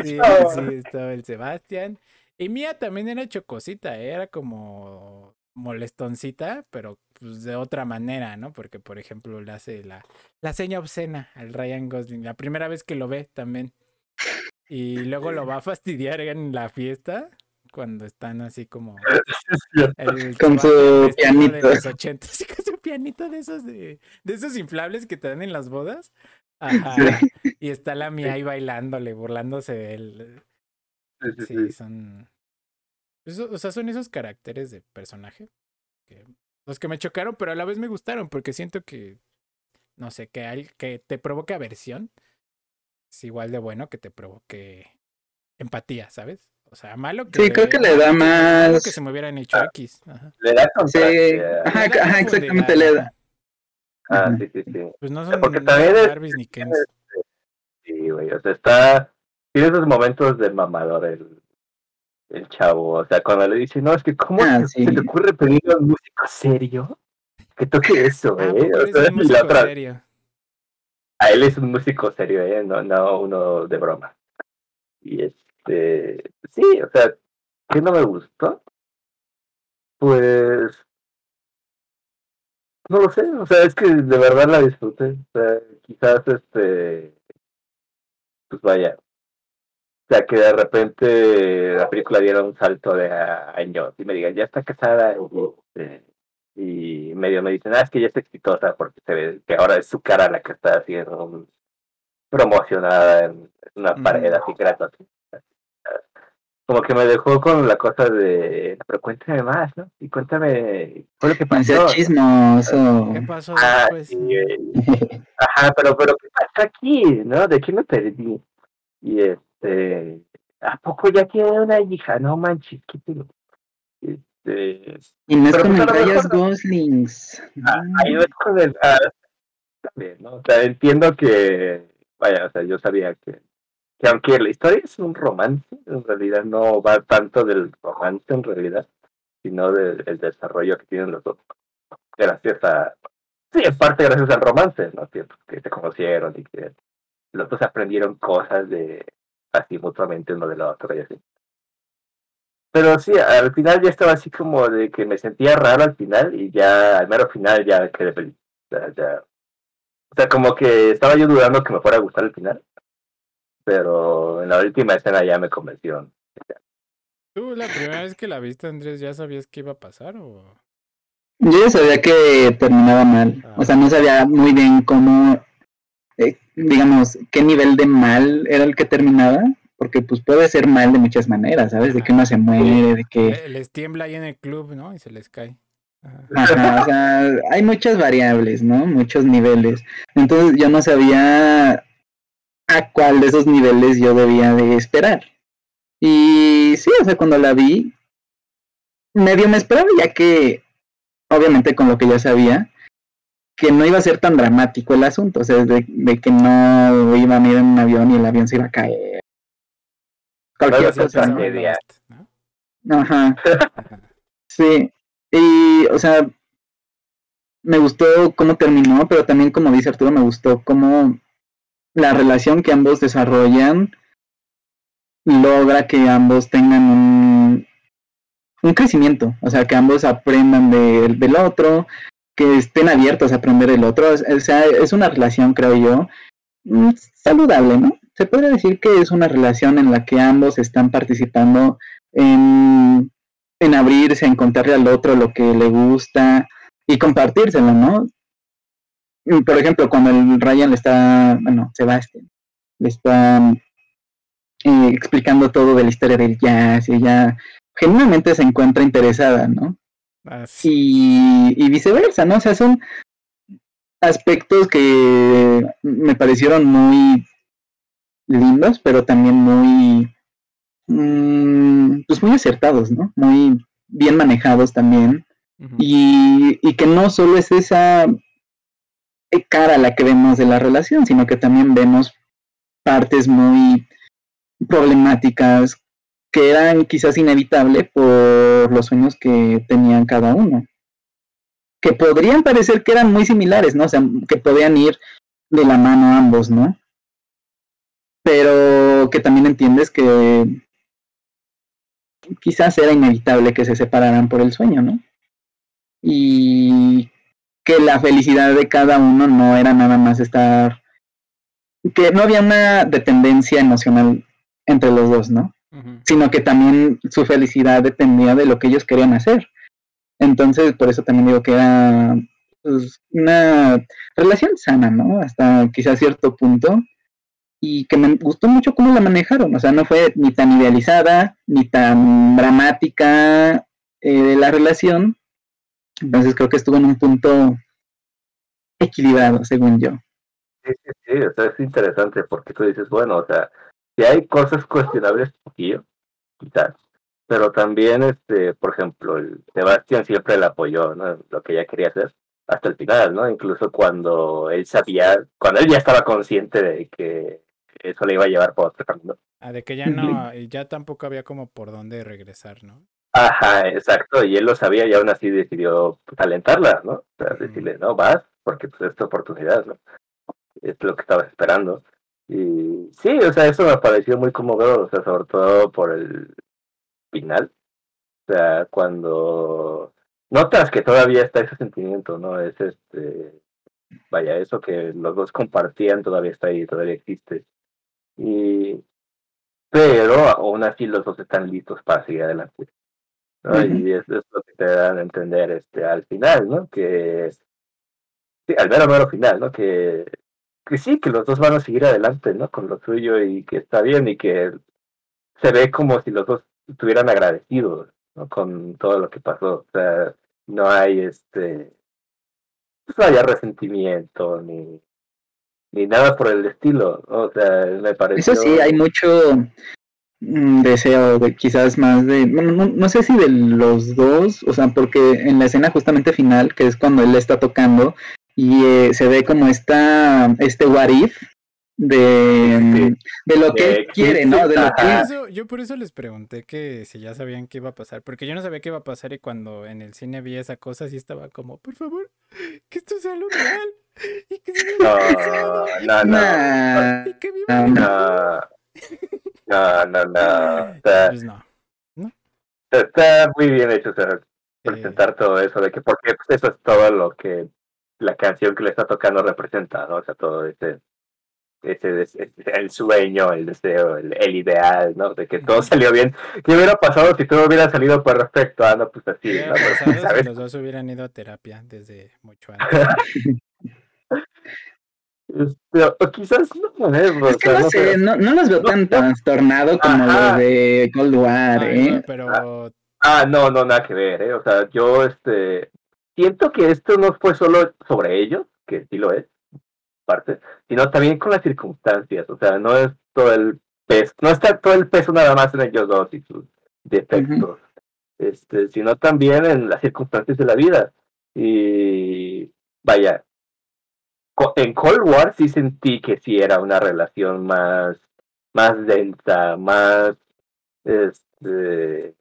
Sí, sí, estaba el Sebastián. Y Mía también era chocosita, ¿eh? era como molestoncita, pero pues de otra manera, ¿no? Porque, por ejemplo, le hace la, la seña obscena al Ryan Gosling, la primera vez que lo ve también. Y luego lo va a fastidiar en la fiesta, cuando están así como... El Con su pianito. De los 80, sí, con su pianito de esos de, de esos inflables que te dan en las bodas. Ajá. Y está la mía ahí bailándole, burlándose de él. Sí, son. o sea, son esos caracteres de personaje. Que, los que me chocaron, pero a la vez me gustaron, porque siento que. No sé, que, al- que te provoque aversión. Es igual de bueno que te provoque empatía, ¿sabes? O sea, malo que. Sí, creo que le da más- que se me hubieran hecho Ah. X. Ajá. Le da Sí, contraste. ajá, da ajá, exactamente, le da. Ah, sí, sí, sí. Pues no son, Porque no también Barbies ni Kens. Sí, güey. O sea, está. Tiene esos momentos de mamador el, el chavo. O sea, cuando le dice, no, es que, ¿cómo Ah, se, sí. se te ocurre pedirle a un músico serio que toque eso, Ah, eh? ¿poco O sea, y la otra, serio? A él es un músico serio, ¿eh? No, no uno de broma. Y este, sí, o sea, ¿qué no me gustó? Pues, no lo sé, o sea, es que de verdad la disfruté. O sea, quizás este, pues vaya, o sea, que de repente la película diera un salto de años y me digan, ya está casada este, y medio me dicen, ah, es que ya está exitosa porque se ve que ahora es su cara la que está haciendo un- promocionada en una Ujú. pared así grande. Como que me dejó con la cosa de, pero cuéntame más, ¿no? Y cuéntame, ¿qué lo que pasó? chismoso. ¿Qué pasó Ah. Ajá, pero, pero ¿qué pasa aquí? ¿No? ¿De qué me perdí? Y este, ¿a poco ya tiene una hija? No manches, qué pedo. Este, Y no es con pues a el lo Ryan mejor no. Goslings. ah, ahí no es con el, ah, también, ¿no? O sea, entiendo que, vaya, o sea, yo sabía que, que aunque la historia es un romance, en realidad no va tanto del romance en realidad, sino del el desarrollo que tienen los dos. Gracias a, sí, en parte gracias al romance, ¿no? Que, que se conocieron y que los dos aprendieron cosas de así mutuamente uno del otro y así. Pero sí, al final ya estaba así como de que me sentía raro al final y ya al mero final ya quedé feliz. O sea, ya- o sea, como que estaba yo dudando que me fuera a gustar el final. Pero en la última escena ya me convenció. ¿Tú la primera vez que la viste, Andrés, ya sabías qué iba a pasar? O... Yo ya sabía que terminaba mal. Ah. O sea, no sabía muy bien cómo, eh, digamos, qué nivel de mal era el que terminaba. Porque pues puede ser mal de muchas maneras, ¿sabes? De que uno se muere, de que... Les tiembla ahí en el club, ¿no? Y se les cae. Ajá. O sea, hay muchas variables, ¿no? Muchos niveles. Entonces yo no sabía a cuál de esos niveles yo debía de esperar. Y sí, o sea, cuando la vi, medio me esperaba ya que obviamente con lo que ya sabía, que no iba a ser tan dramático el asunto, o sea, de, que no iban a ir en un avión y el avión se iba a caer. Cualquier cosa. Ajá. sí. Y, o sea, me gustó cómo terminó, pero también, como dice Arturo, me gustó cómo la relación que ambos desarrollan logra que ambos tengan un, un crecimiento, o sea, que ambos aprendan del otro, que estén abiertos a aprender del otro, o sea, es una relación, creo yo, mm, saludable, ¿no? Se podría decir que es una relación en la que ambos están participando en, en abrirse, en contarle al otro lo que le gusta y compartírselo, ¿no? Por ejemplo, cuando el Ryan le está, bueno, Sebastián, le está eh, explicando todo de la historia del jazz y ella genuinamente se encuentra interesada, ¿no? Y, y, viceversa, ¿no? O sea, son aspectos que me parecieron muy lindos, pero también muy, mm, pues muy acertados, ¿no? Muy bien manejados también. y, y, que no solo es esa cara la que vemos de la relación, sino que también vemos partes muy problemáticas que eran quizás inevitables por los sueños que tenían cada uno. Que podrían parecer que eran muy similares, ¿no? O sea, que podían ir de la mano ambos, ¿no? Pero que también entiendes que quizás era inevitable que se separaran por el sueño, ¿no? Y que la felicidad de cada uno no era nada más estar, que no había una dependencia emocional entre los dos, ¿no? Sino que también su felicidad dependía de lo que ellos querían hacer. Entonces, por eso también digo que era pues, una relación sana, ¿no? Hasta quizás cierto punto. Y que me gustó mucho cómo la manejaron. O sea, no fue ni tan idealizada, ni tan dramática eh, la relación. Entonces creo que estuvo en un punto equilibrado, según yo. Sí, sí, sí, o sea, es interesante porque tú dices, bueno, o sea, si hay cosas cuestionables, poquillo, quizás, pero también, este, por ejemplo, el Sebastián siempre le apoyó, ¿no? Lo que ella quería hacer hasta el final, ¿no? Incluso cuando él sabía, cuando él ya estaba consciente de que eso le iba a llevar por otro camino. Ah, de que ya no, ya tampoco había como por dónde regresar, ¿no? Ajá, exacto, y él lo sabía y aún así decidió alentarla, ¿no? O sea, decirle, no, vas, porque pues es tu oportunidad, ¿no? Es lo que estabas esperando. Y sí, o sea, eso me pareció muy conmovedor, o sea, sobre todo por el final. O sea, cuando notas que todavía está ese sentimiento, ¿no? Es este, vaya, eso que los dos compartían todavía está ahí, todavía existe. Y, pero aún así los dos están listos para seguir adelante. ¿no? Y eso es lo que te dan a entender este, al final, ¿no? Que, sí, al mero, mero final, ¿no? Que que sí, que los dos van a seguir adelante, ¿no? Con lo suyo y que está bien y que se ve como si los dos estuvieran agradecidos, ¿no? Con todo lo que pasó. O sea, no hay este, pues no haya resentimiento ni, ni nada por el estilo, O sea, me parece. Eso sí, hay mucho mm, deseo de quizás más de, no, no, sé si de los dos, o sea, porque en la escena justamente final, que es cuando él está tocando, y eh, se ve como esta, este what if de, de lo que él quiere, ¿no? De lo que... yo por eso les pregunté que si ya sabían qué iba a pasar, porque yo no sabía qué iba a pasar y cuando en el cine vi esa cosa sí estaba como, por favor, que esto sea lo real y que se no, no, no, y que no, no, no, no, está, pues no, no. Está muy bien hecho, o sea, presentar todo eso, de que porque pues, eso es todo lo que la canción que le está tocando representa, ¿no? O sea, todo ese, ese, el sueño, el deseo, el, ideal, ¿no? De que todo salió bien. ¿Qué hubiera pasado si todo hubiera salido perfecto? Ah, no, pues así, ¿no? ¿sabes? los dos hubieran ido a terapia desde mucho antes. Este, o quizás no, ¿eh? es que no, sé, no, no, los veo tan trastornado como los de Cold War, ¿eh? pero... Ah, no, no, nada que ver, ¿eh? O sea, yo, este, siento que esto no fue solo sobre ellos, que sí lo es, parte, sino también con las circunstancias, o sea, no es todo el peso, no está todo el peso nada más en ellos dos y sus defectos, este, sino también en las circunstancias de la vida. Y vaya, en Cold War sí sentí que sí era una relación más, más densa, más, este,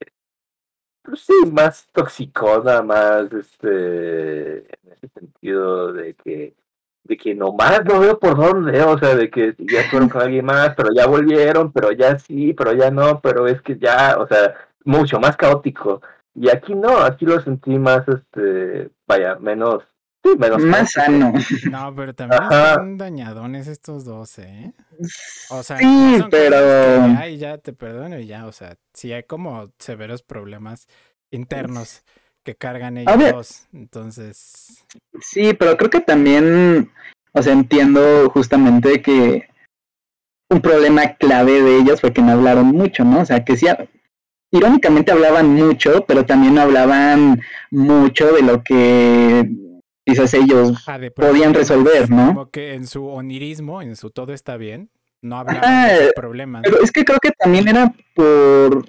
pues sí, más toxicona, más, este, en ese sentido de que, de que nomás no veo por dónde, o sea, de que ya fueron con alguien más, pero ya volvieron, pero ya sí, pero ya no, pero es que ya, o sea, mucho más caótico. Y aquí no, aquí lo sentí más, este, vaya, menos más sano. No, pero también están dañadones estos dos, ¿eh? O sea, sí, pero. Ya, ya te perdono y ya, o sea, sí hay como severos problemas internos que cargan ellos dos. Entonces. Sí, pero creo que también, o sea, entiendo justamente que un problema clave de ellos fue que no hablaron mucho, ¿no? O sea, que sí, irónicamente hablaban mucho, pero también no hablaban mucho de lo que quizás ellos podían resolver, ¿no? Como que en su onirismo, en su todo está bien, no hablaban de problemas. Pero es que creo que también era por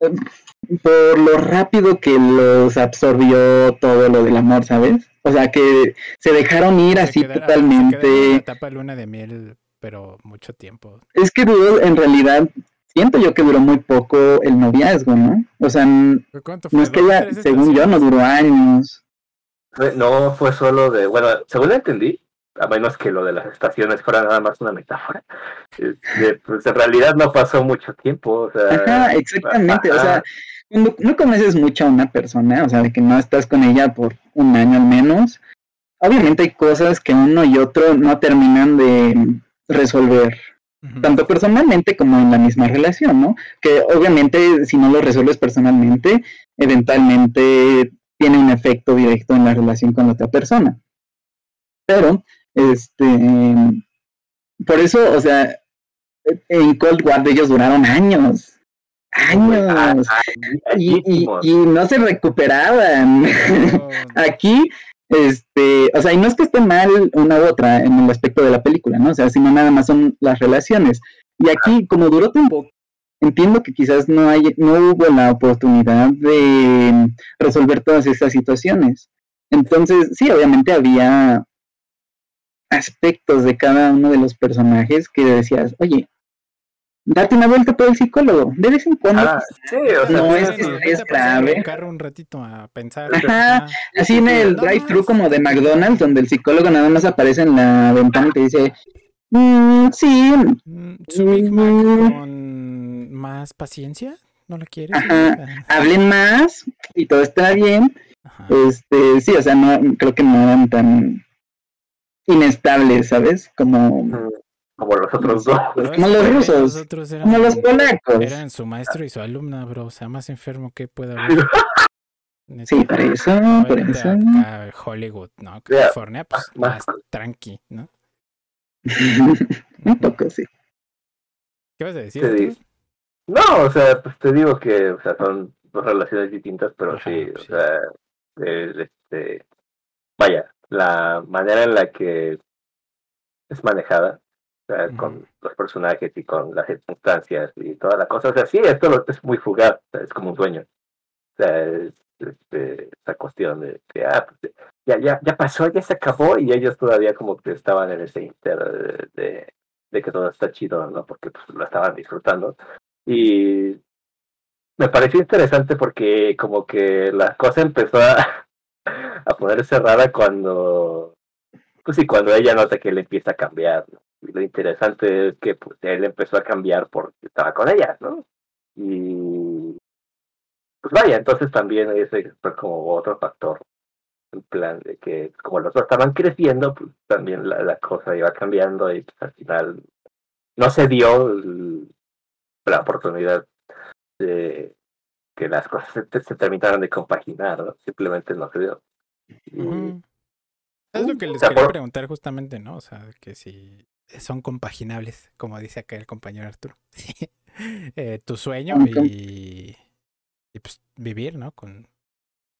por lo rápido que los absorbió todo lo del amor, ¿sabes? O sea, que se dejaron ir así totalmente. Se etapa luna de miel, pero mucho tiempo. Es que duró, en realidad, siento yo que duró muy poco el noviazgo, ¿no? O sea, no es que ella, según yo, no duró años. No fue solo de, bueno, según entendí, a menos que lo de las estaciones fuera nada más una metáfora, este, pues en realidad no pasó mucho tiempo. O sea, ajá, exactamente, o sea, cuando no conoces mucho a una persona, o sea, de que no estás con ella por un año al menos, obviamente hay cosas que uno y otro no terminan de resolver. Tanto personalmente como en la misma relación, ¿no? Que obviamente si no lo resuelves personalmente, eventualmente tiene un efecto directo en la relación con la otra persona. Pero, este, por eso, o sea, en Cold War ellos duraron años. Años. Y, no se recuperaban. Aquí, este, o sea, y no es que esté mal una u otra en el aspecto de la película, ¿no? O sea, sino nada más son las relaciones. Y aquí, como duró tiempo, entiendo que quizás no, hay, no hubo la oportunidad de resolver todas estas situaciones. Entonces, sí, obviamente había aspectos de cada uno de los personajes que decías, oye, date una vuelta por el psicólogo, de vez en cuando. Ah, sí, o sea, no es que es grave. un ratito a pensar. Ajá, así en el drive-thru como de McDonald's, donde el psicólogo nada más aparece en la ventana y te dice, mm, sí. Mm, su Big Mac mm". con más paciencia, ¿no la quieres? Ajá, hablen más y todo está bien. Este, sí, o sea, no creo que no eran tan inestables, ¿sabes? Como como los otros dos. Como los rusos. como los polacos. Eran su maestro y su alumna, bro. O sea, más enfermo que pueda haber. sí, por eso, por eso. Hollywood, ¿no? California, pues más tranqui, ¿no? Un poco, sí. ¿Qué vas a decir? No, o sea, pues te digo que, o sea, son dos relaciones distintas, pero sí, o sea, este, vaya, la manera en la que es manejada, o sea, con los personajes y con las circunstancias y toda la cosa, o sea, sí, esto es muy fugaz, es como un sueño, o sea, es, este, esa cuestión de que, ah, pues, ya, ya, ya pasó, ya se acabó, y ellos todavía como que estaban en ese inter de, de que todo está chido, ¿no? Porque pues lo estaban disfrutando. Y me pareció interesante porque como que la cosa empezó a, a ponerse rara cuando, pues sí, cuando ella nota que él empieza a cambiar. Y lo interesante es que pues, él empezó a cambiar porque estaba con ella, ¿no? Y pues vaya, entonces también ese fue como otro factor. En plan de que como los dos estaban creciendo, pues también la, la cosa iba cambiando y pues, al final no se dio la oportunidad de que las cosas se, terminaran de compaginar, simplemente no se dio. Es lo que les quería preguntar justamente, ¿no? O sea, que si son compaginables, como dice acá el compañero Arturo. eh, tu sueño y, y, pues vivir, ¿no? Con,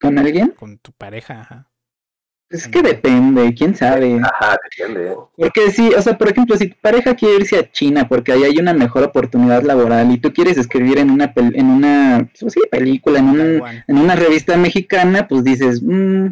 ¿Con alguien? Con tu pareja, ajá. Es que depende, quién sabe. Ajá, depende. Porque sí, o sea, por ejemplo, si tu pareja quiere irse a China porque ahí hay una mejor oportunidad laboral y tú quieres escribir en una pel- en una pues sí, película, en, un- en una revista mexicana, pues dices, "Mm,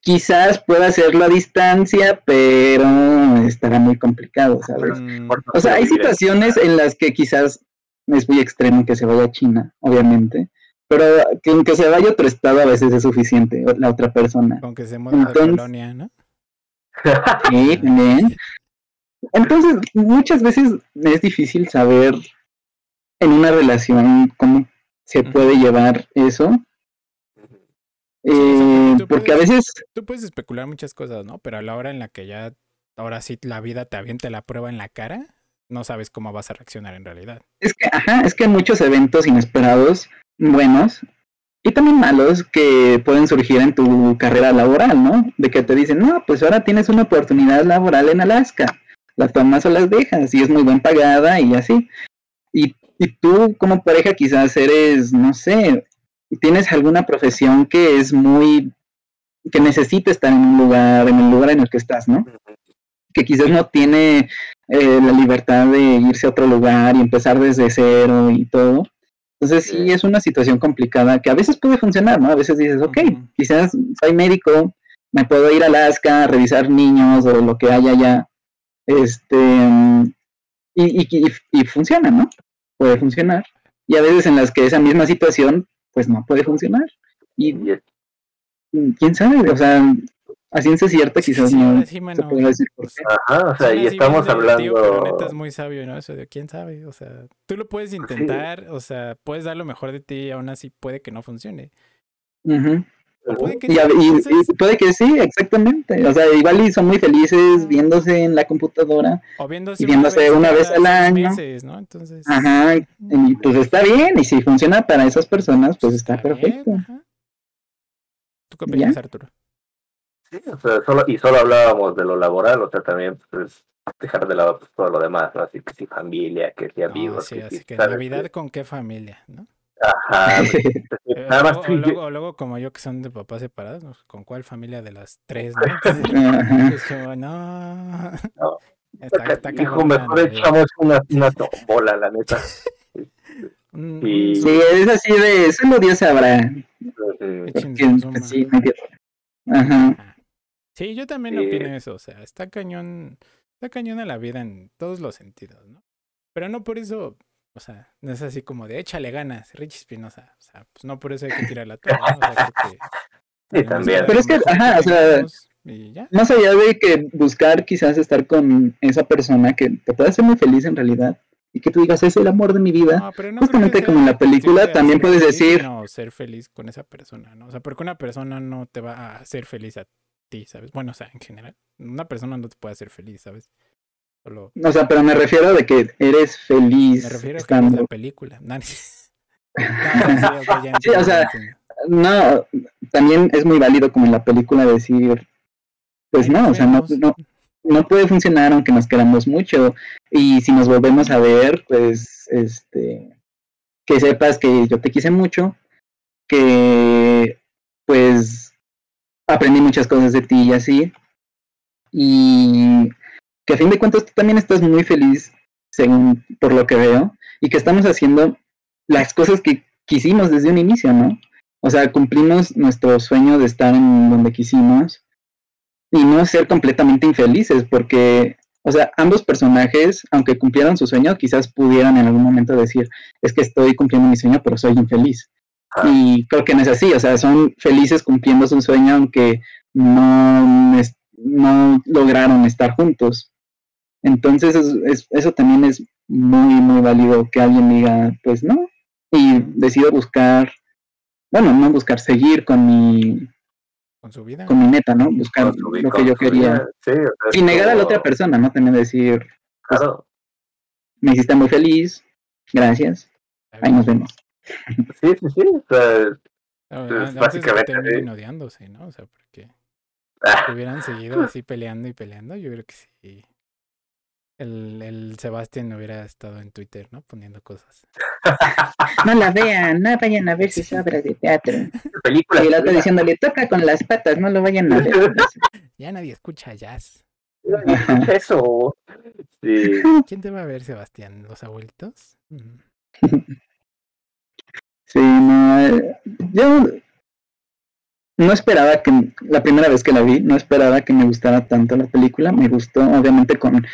quizás pueda hacerlo a distancia, pero estará muy complicado, ¿sabes? Mm, O sea, hay situaciones en las que quizás es muy extremo que se vaya a China, obviamente, pero que aunque se vaya a otro estado a veces es suficiente la otra persona. Con que se mueva de Entonces- colonia, ¿no? Sí, también. Entonces, muchas veces es difícil saber en una relación cómo se puede llevar eso. Sí, eh, tú porque a puedes- veces, Tú puedes especular muchas cosas, ¿no? Pero a la hora en la que ya, ahora sí la vida te aviente la prueba en la cara, no sabes cómo vas a reaccionar en realidad. es que, ajá, es que hay muchos eventos inesperados, buenos y también malos, que pueden surgir en tu carrera laboral, ¿no? De que te dicen, no, pues ahora tienes una oportunidad laboral en Alaska, las tomas o las dejas, y es muy bien pagada y así. Y, y tú como pareja quizás eres, no sé, tienes alguna profesión que es muy, que necesita estar en un lugar, en el lugar en el que estás, ¿no? que quizás no tiene eh, la libertad de irse a otro lugar y empezar desde cero y todo. Entonces sí es una situación complicada que a veces puede funcionar, ¿no? A veces dices, ok, quizás soy médico, me puedo ir a Alaska a revisar niños o lo que haya allá. Este, y, y, y, y funciona, ¿no? Puede funcionar. Y a veces en las que esa misma situación, pues no puede funcionar. Y mm, quién sabe, o sea, a ciencia cierta quizás sí, no sí, se puede decir por qué. Ajá, o sea, y estamos de tío, pero neta es hablando. muy sabio, ¿no? Eso de quién sabe, o sea, tú lo puedes Sí. intentar, o sea, puedes dar lo mejor de ti y aún así puede que no funcione. O puede que Y, sí, a- y- entonces- y puede que sí, exactamente. O sea, igual y son muy felices viéndose en la computadora. o viéndose y viéndose una vez al año. meses, ¿no? Entonces, Ajá, y pues está bien. Y si funciona para esas personas, pues está bien, perfecto. ajá. ¿Tú qué opinas, Arturo? Sí, o sea, solo, y solo hablábamos de lo laboral, o sea, también pues, dejar de lado pues, todo lo demás, ¿no? Así que si familia, que si No, amigos, sí, que así si, que ¿sabes? Navidad con qué familia, ¿no? Ajá, Eh, nada más o, o tú y yo- luego, o luego como yo que son de papás separados. ¿con cuál familia de las tres? ¿no? No. No. Está, está Hijo, la mejor echamos una, una tombola, la neta. Sí, es así de solo Dios sabrá. Sí. Ajá. Sí, yo también Sí. opino eso, o sea, está cañón, está cañón a la vida en todos los sentidos, ¿no? Pero no por eso, o sea, no es así como de échale ganas, Rich Espinosa, o sea, pues no por eso hay que tirar la toalla, ¿no? O sea, Sí, también. Pero es que, ajá, o sea. Más allá de que buscar quizás estar con esa persona que te puede hacer muy feliz en realidad y que tú digas, es el amor de mi vida. No, pero no justamente como en la película, de también ser puedes feliz, decir- sino ser feliz con esa persona, ¿no? O sea, porque una persona no te va a hacer feliz a ti, ¿sabes? Bueno, o sea, en general, una persona no te puede hacer feliz, ¿sabes? Solo O sea, pero me refiero de que eres feliz me refiero a que ves estando. la película. No, no, sí, o sea. No, también es muy válido como en la película decir, pues Ahí no, o sea, no, no, no puede funcionar aunque nos queramos mucho. Y si nos volvemos a ver, pues, este, que sepas que yo te quise mucho, que, pues, aprendí muchas cosas de ti y así. Y que a fin de cuentas tú también estás muy feliz, según por lo que veo, y que estamos haciendo las cosas que quisimos desde un inicio, ¿no? O sea, cumplimos nuestro sueño de estar en donde quisimos y no ser completamente infelices, porque, o sea, ambos personajes, aunque cumplieran su sueño, quizás pudieran en algún momento decir, es que estoy cumpliendo mi sueño, pero soy infeliz. Ah. Y creo que no es así, o sea, son felices cumpliendo su sueño, aunque no, es- no lograron estar juntos. Entonces, es- es- eso también es muy, muy válido que alguien diga, pues no, y decido buscar, bueno, no buscar, seguir con mi, con su vida. con mi meta, ¿no? Buscar Con su- lo que yo quería. Sí, o sea, es Sin negar a la otra persona, ¿no? También decir, Claro. me hiciste muy feliz, gracias, ahí nos vemos. Sí, sí, sí. O sea, pues, básicamente, odiándose, ¿no? O sea, porque si hubieran seguido así peleando y peleando, yo creo que sí. El, el Sebastián hubiera estado en Twitter, ¿no? Poniendo cosas. No la vean, no vayan a ver sus obras de teatro. Película. Y el otro diciéndole, toca con las patas, no lo vayan a ver. Ya nadie escucha jazz. Eso. Sí. ¿Quién te va a ver, Sebastián? ¿Los abuelitos? Mm. Sí, no, eh, yo no esperaba que, la primera vez que la vi, no esperaba que me gustara tanto la película. Me gustó, obviamente, con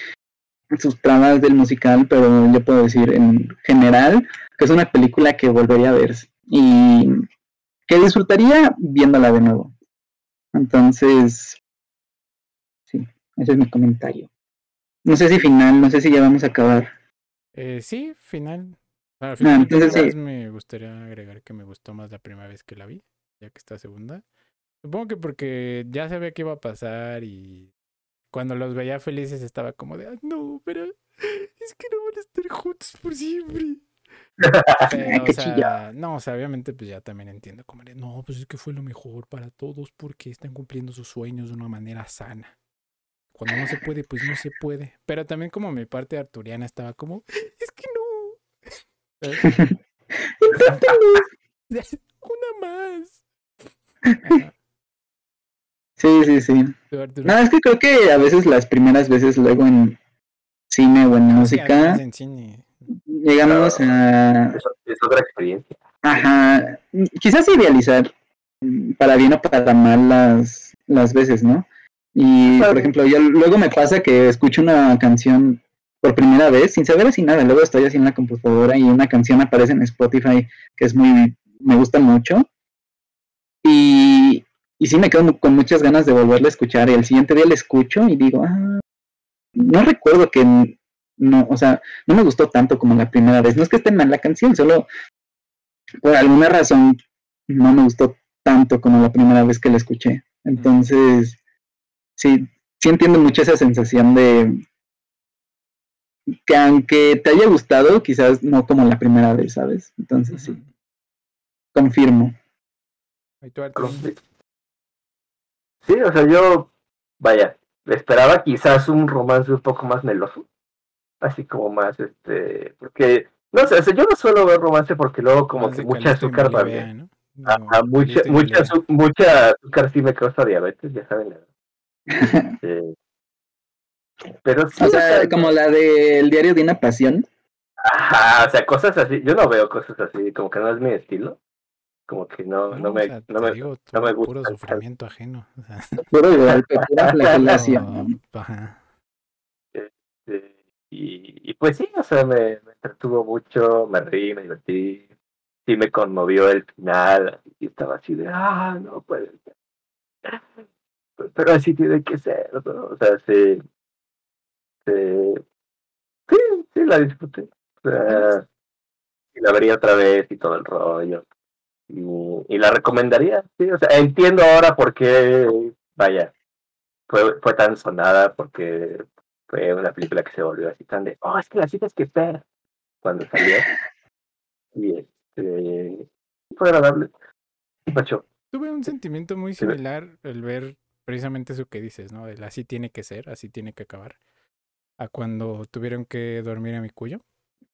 sus trabas del musical, pero yo puedo decir en general que es una película que volvería a ver y que disfrutaría viéndola de nuevo. Entonces, sí, ese es mi comentario. No sé si final, no sé si ya vamos a acabar. Eh, sí, final. Al Ah, final entonces sí. me gustaría agregar que me gustó más la primera vez que la vi, ya que esta segunda. Supongo que porque ya sabía qué iba a pasar y cuando los veía felices estaba como de, "Ay, no, pero es que no van a estar juntos por siempre. Pero, o sea, no, o sea, obviamente pues ya también entiendo como de, no, pues es que fue lo mejor para todos porque están cumpliendo sus sueños de una manera sana. Cuando no se puede, pues no se puede. Pero también como mi parte arturiana estaba como, es que no. Una más. Sí, sí, sí. No, es que creo que a veces las primeras veces luego en cine o en Sí, música además en cine. llegamos a, Es, es otra experiencia. ajá, quizás idealizar mm, para bien o para mal las, las veces, ¿no? Y, por ejemplo, yo luego me pasa que escucho una canción por primera vez sin saber así nada, luego estoy así en la computadora y una canción aparece en Spotify que es muy, me gusta mucho y, y sí me quedo con muchas ganas de volverla a escuchar y el siguiente día la escucho y digo, ah, no recuerdo que no, o sea, no me gustó tanto como la primera vez. No es que esté mal la canción, solo por alguna razón no me gustó tanto como la primera vez que la escuché. Entonces, sí, sí entiendo mucho esa sensación de que aunque te haya gustado, quizás no como la primera vez, ¿sabes? Entonces, sí, confirmo. ¿Y tú, Arturo? Sí, o sea, yo, vaya, esperaba quizás un romance un poco más meloso. Así como más, este, porque, no sé, o sea, yo no suelo ver romance porque luego como que de mucha azúcar va Malibea, bien. ¿no? Ajá, Como mucha, mucha, mucha azúcar sí me causa diabetes, ya saben. este, pero sí, O o sea, como la del diario de una pasión. ajá, o sea, cosas así, yo no veo cosas así, como que no es mi estilo. Como que no, no, No, o me, sea, no me, digo, no me tu- puro gusta. sufrimiento ajeno. O sea, Puro golpe, pura flagelación. pero, ajá. Este, y, y pues sí, o sea, me, me entretuvo mucho, me reí, me divertí, sí me conmovió el final, y estaba así de, ah, no puede ser. Pero- Pero así tiene que ser, ¿no? O sea, sí, sí, sí, sí la disfruté. O sea, y la vería otra vez y todo el rollo. Y, y la recomendaría, sí, o sea, entiendo ahora por qué, vaya, fue, fue tan sonada, porque fue una película que se volvió así tan de, oh, es que la tienes que ver cuando salió. Y este, fue agradable. Macho, Tuve un sentimiento muy similar el ver precisamente eso que dices, ¿no? El así tiene que ser, así tiene que acabar. A cuando tuvieron que dormir a mi cuyo,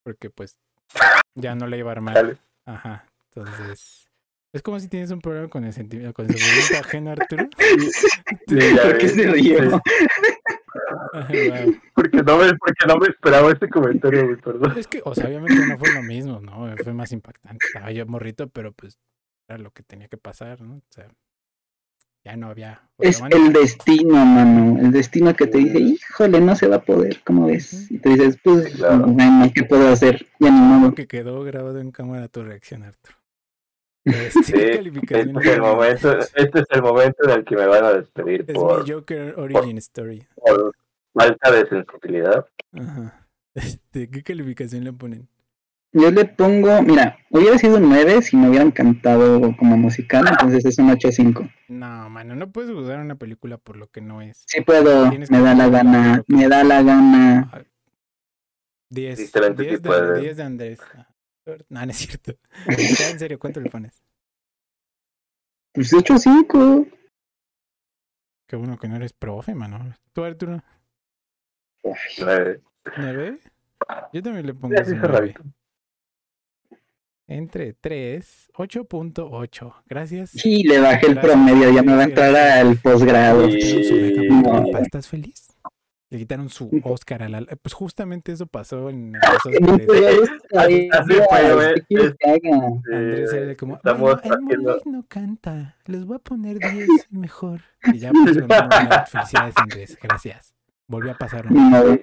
porque pues ya no le iba a armar. Ajá. Entonces, es como si tienes un problema con el sentimiento, con el sufrimiento ajeno, Arturo. Sí, ¿Por qué se rió? porque, no me, porque no me esperaba este comentario, güey, perdón. Es que, o sea, obviamente no fue lo mismo, ¿no? Fue más impactante. Estaba yo morrito, pero pues era lo que tenía que pasar, ¿no? O sea, ya no había. Es manera. el destino, mano. El destino que te dice, híjole, no se va a poder, ¿cómo ves? Y tú dices, pues, Claro. bueno, ¿qué puedo hacer? Ya. Lo que quedó grabado en cámara tu reacción, Arturo. Este, Sí, ¿qué este es el momento, este es el momento en el que me van a despedir Es por, mi Joker Origin Story. por falta de sensibilidad. Ajá. Este, ¿qué calificación le ponen? Yo le pongo, mira, hubiera sido un 9 si me hubieran cantado como musical, entonces es un 8-5. No, mano, no puedes juzgar una película por lo que no es. Sí puedo, Tienes me da la gana, que me da la gana. Ah, 10. Tristemente 10 sí puede. de, 10 de Andrés. No, no es cierto. En serio, ¿cuánto le pones? Pues 8-5. Qué bueno que no eres profe, mano. ¿Tú, Arturo? Nueve. ¿Nueve? Yo también le pongo nueve. rarito. entre 3, 8.8. Gracias. Sí, le bajé el Gracias, promedio, ya me va a gracias. entrar al posgrado. ¿Estás feliz? Le quitaron su Oscar a la... Pues justamente eso pasó en. Andrés era Eh, como, bueno, el no canta, les voy a poner 10 mejor. Y ya un Monlight. Felicidades, Andrés, gracias. Volvió a pasar, modo.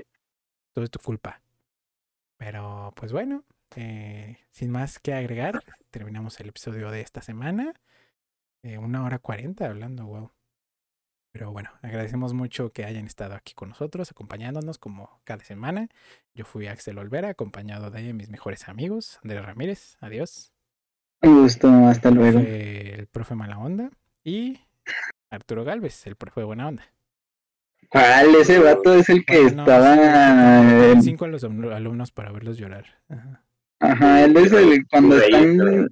todo es tu culpa. Pero, pues bueno, eh, sin más que agregar, terminamos el episodio de esta semana. Eh, una hora cuarenta hablando, wow. Pero bueno, agradecemos mucho que hayan estado aquí con nosotros, acompañándonos como cada semana. Yo fui Axel Olvera, acompañado de mis mejores amigos, Andrés Ramírez, adiós. Un gusto, hasta luego. el profe Mala Onda y Arturo Galvez, el profe Buena Onda. ¿Cuál? Ese vato es el que Bueno, no, estaba. cinco a los alumno- alumnos para verlos llorar. Ajá. Ajá, él es el cuando están.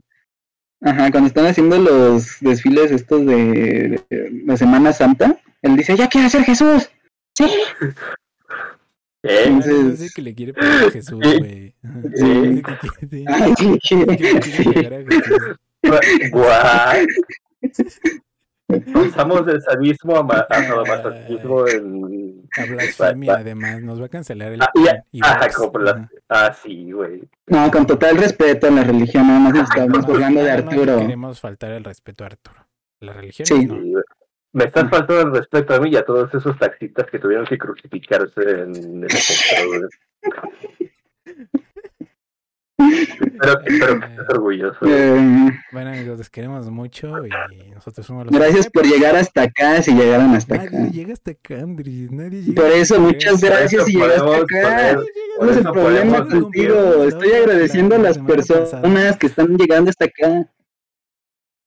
Ajá, cuando están haciendo los desfiles estos de, de la Semana Santa, él dice, ya quiero ser Jesús. Sí. ¿Eh? Entonces- sé que le quiere poner a Jesús, Sí. güey. Sí. Dice que quiere- sí. Ay, Pasamos del sadismo a, ma- a sadomasoquismo en... La blasfemia, además, nos va a cancelar el Ah, y la- Ajá. Ah, sí, güey. No, con total respeto a la religión, nada más nos estamos burlando de Arturo. Queremos faltar el respeto a Arturo. La religión Sí. no. Me estás faltando el respeto a mí y a todos esos taxistas que tuvieron que crucificarse en ese Espero, espero que estés orgulloso. Eh, Bueno, amigos, les queremos mucho y nosotros somos los gracias por llegar hasta acá, si llegaron hasta acá. Nadie llega hasta acá, Andrés. Nadie llega Por eso, acá. muchas gracias si llegaste acá. ¿Cuál es el problema contigo? Estoy agradeciendo a las personas que están llegando hasta acá.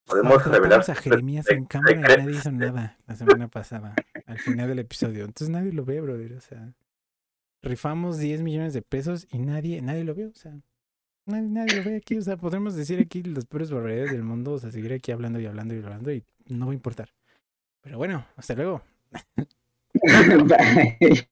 Podemos revelar a Jeremías en cámara y nadie hizo nada la semana pasada, al final del episodio. Entonces nadie lo ve, brother. O sea, rifamos 10 millones de pesos y nadie, nadie lo vio. O sea, nadie, nadie lo ve aquí. O sea, podremos decir aquí las peores barbaridades del mundo. O sea, seguir aquí hablando y hablando y hablando y no va a importar. Pero bueno, hasta luego. Bye.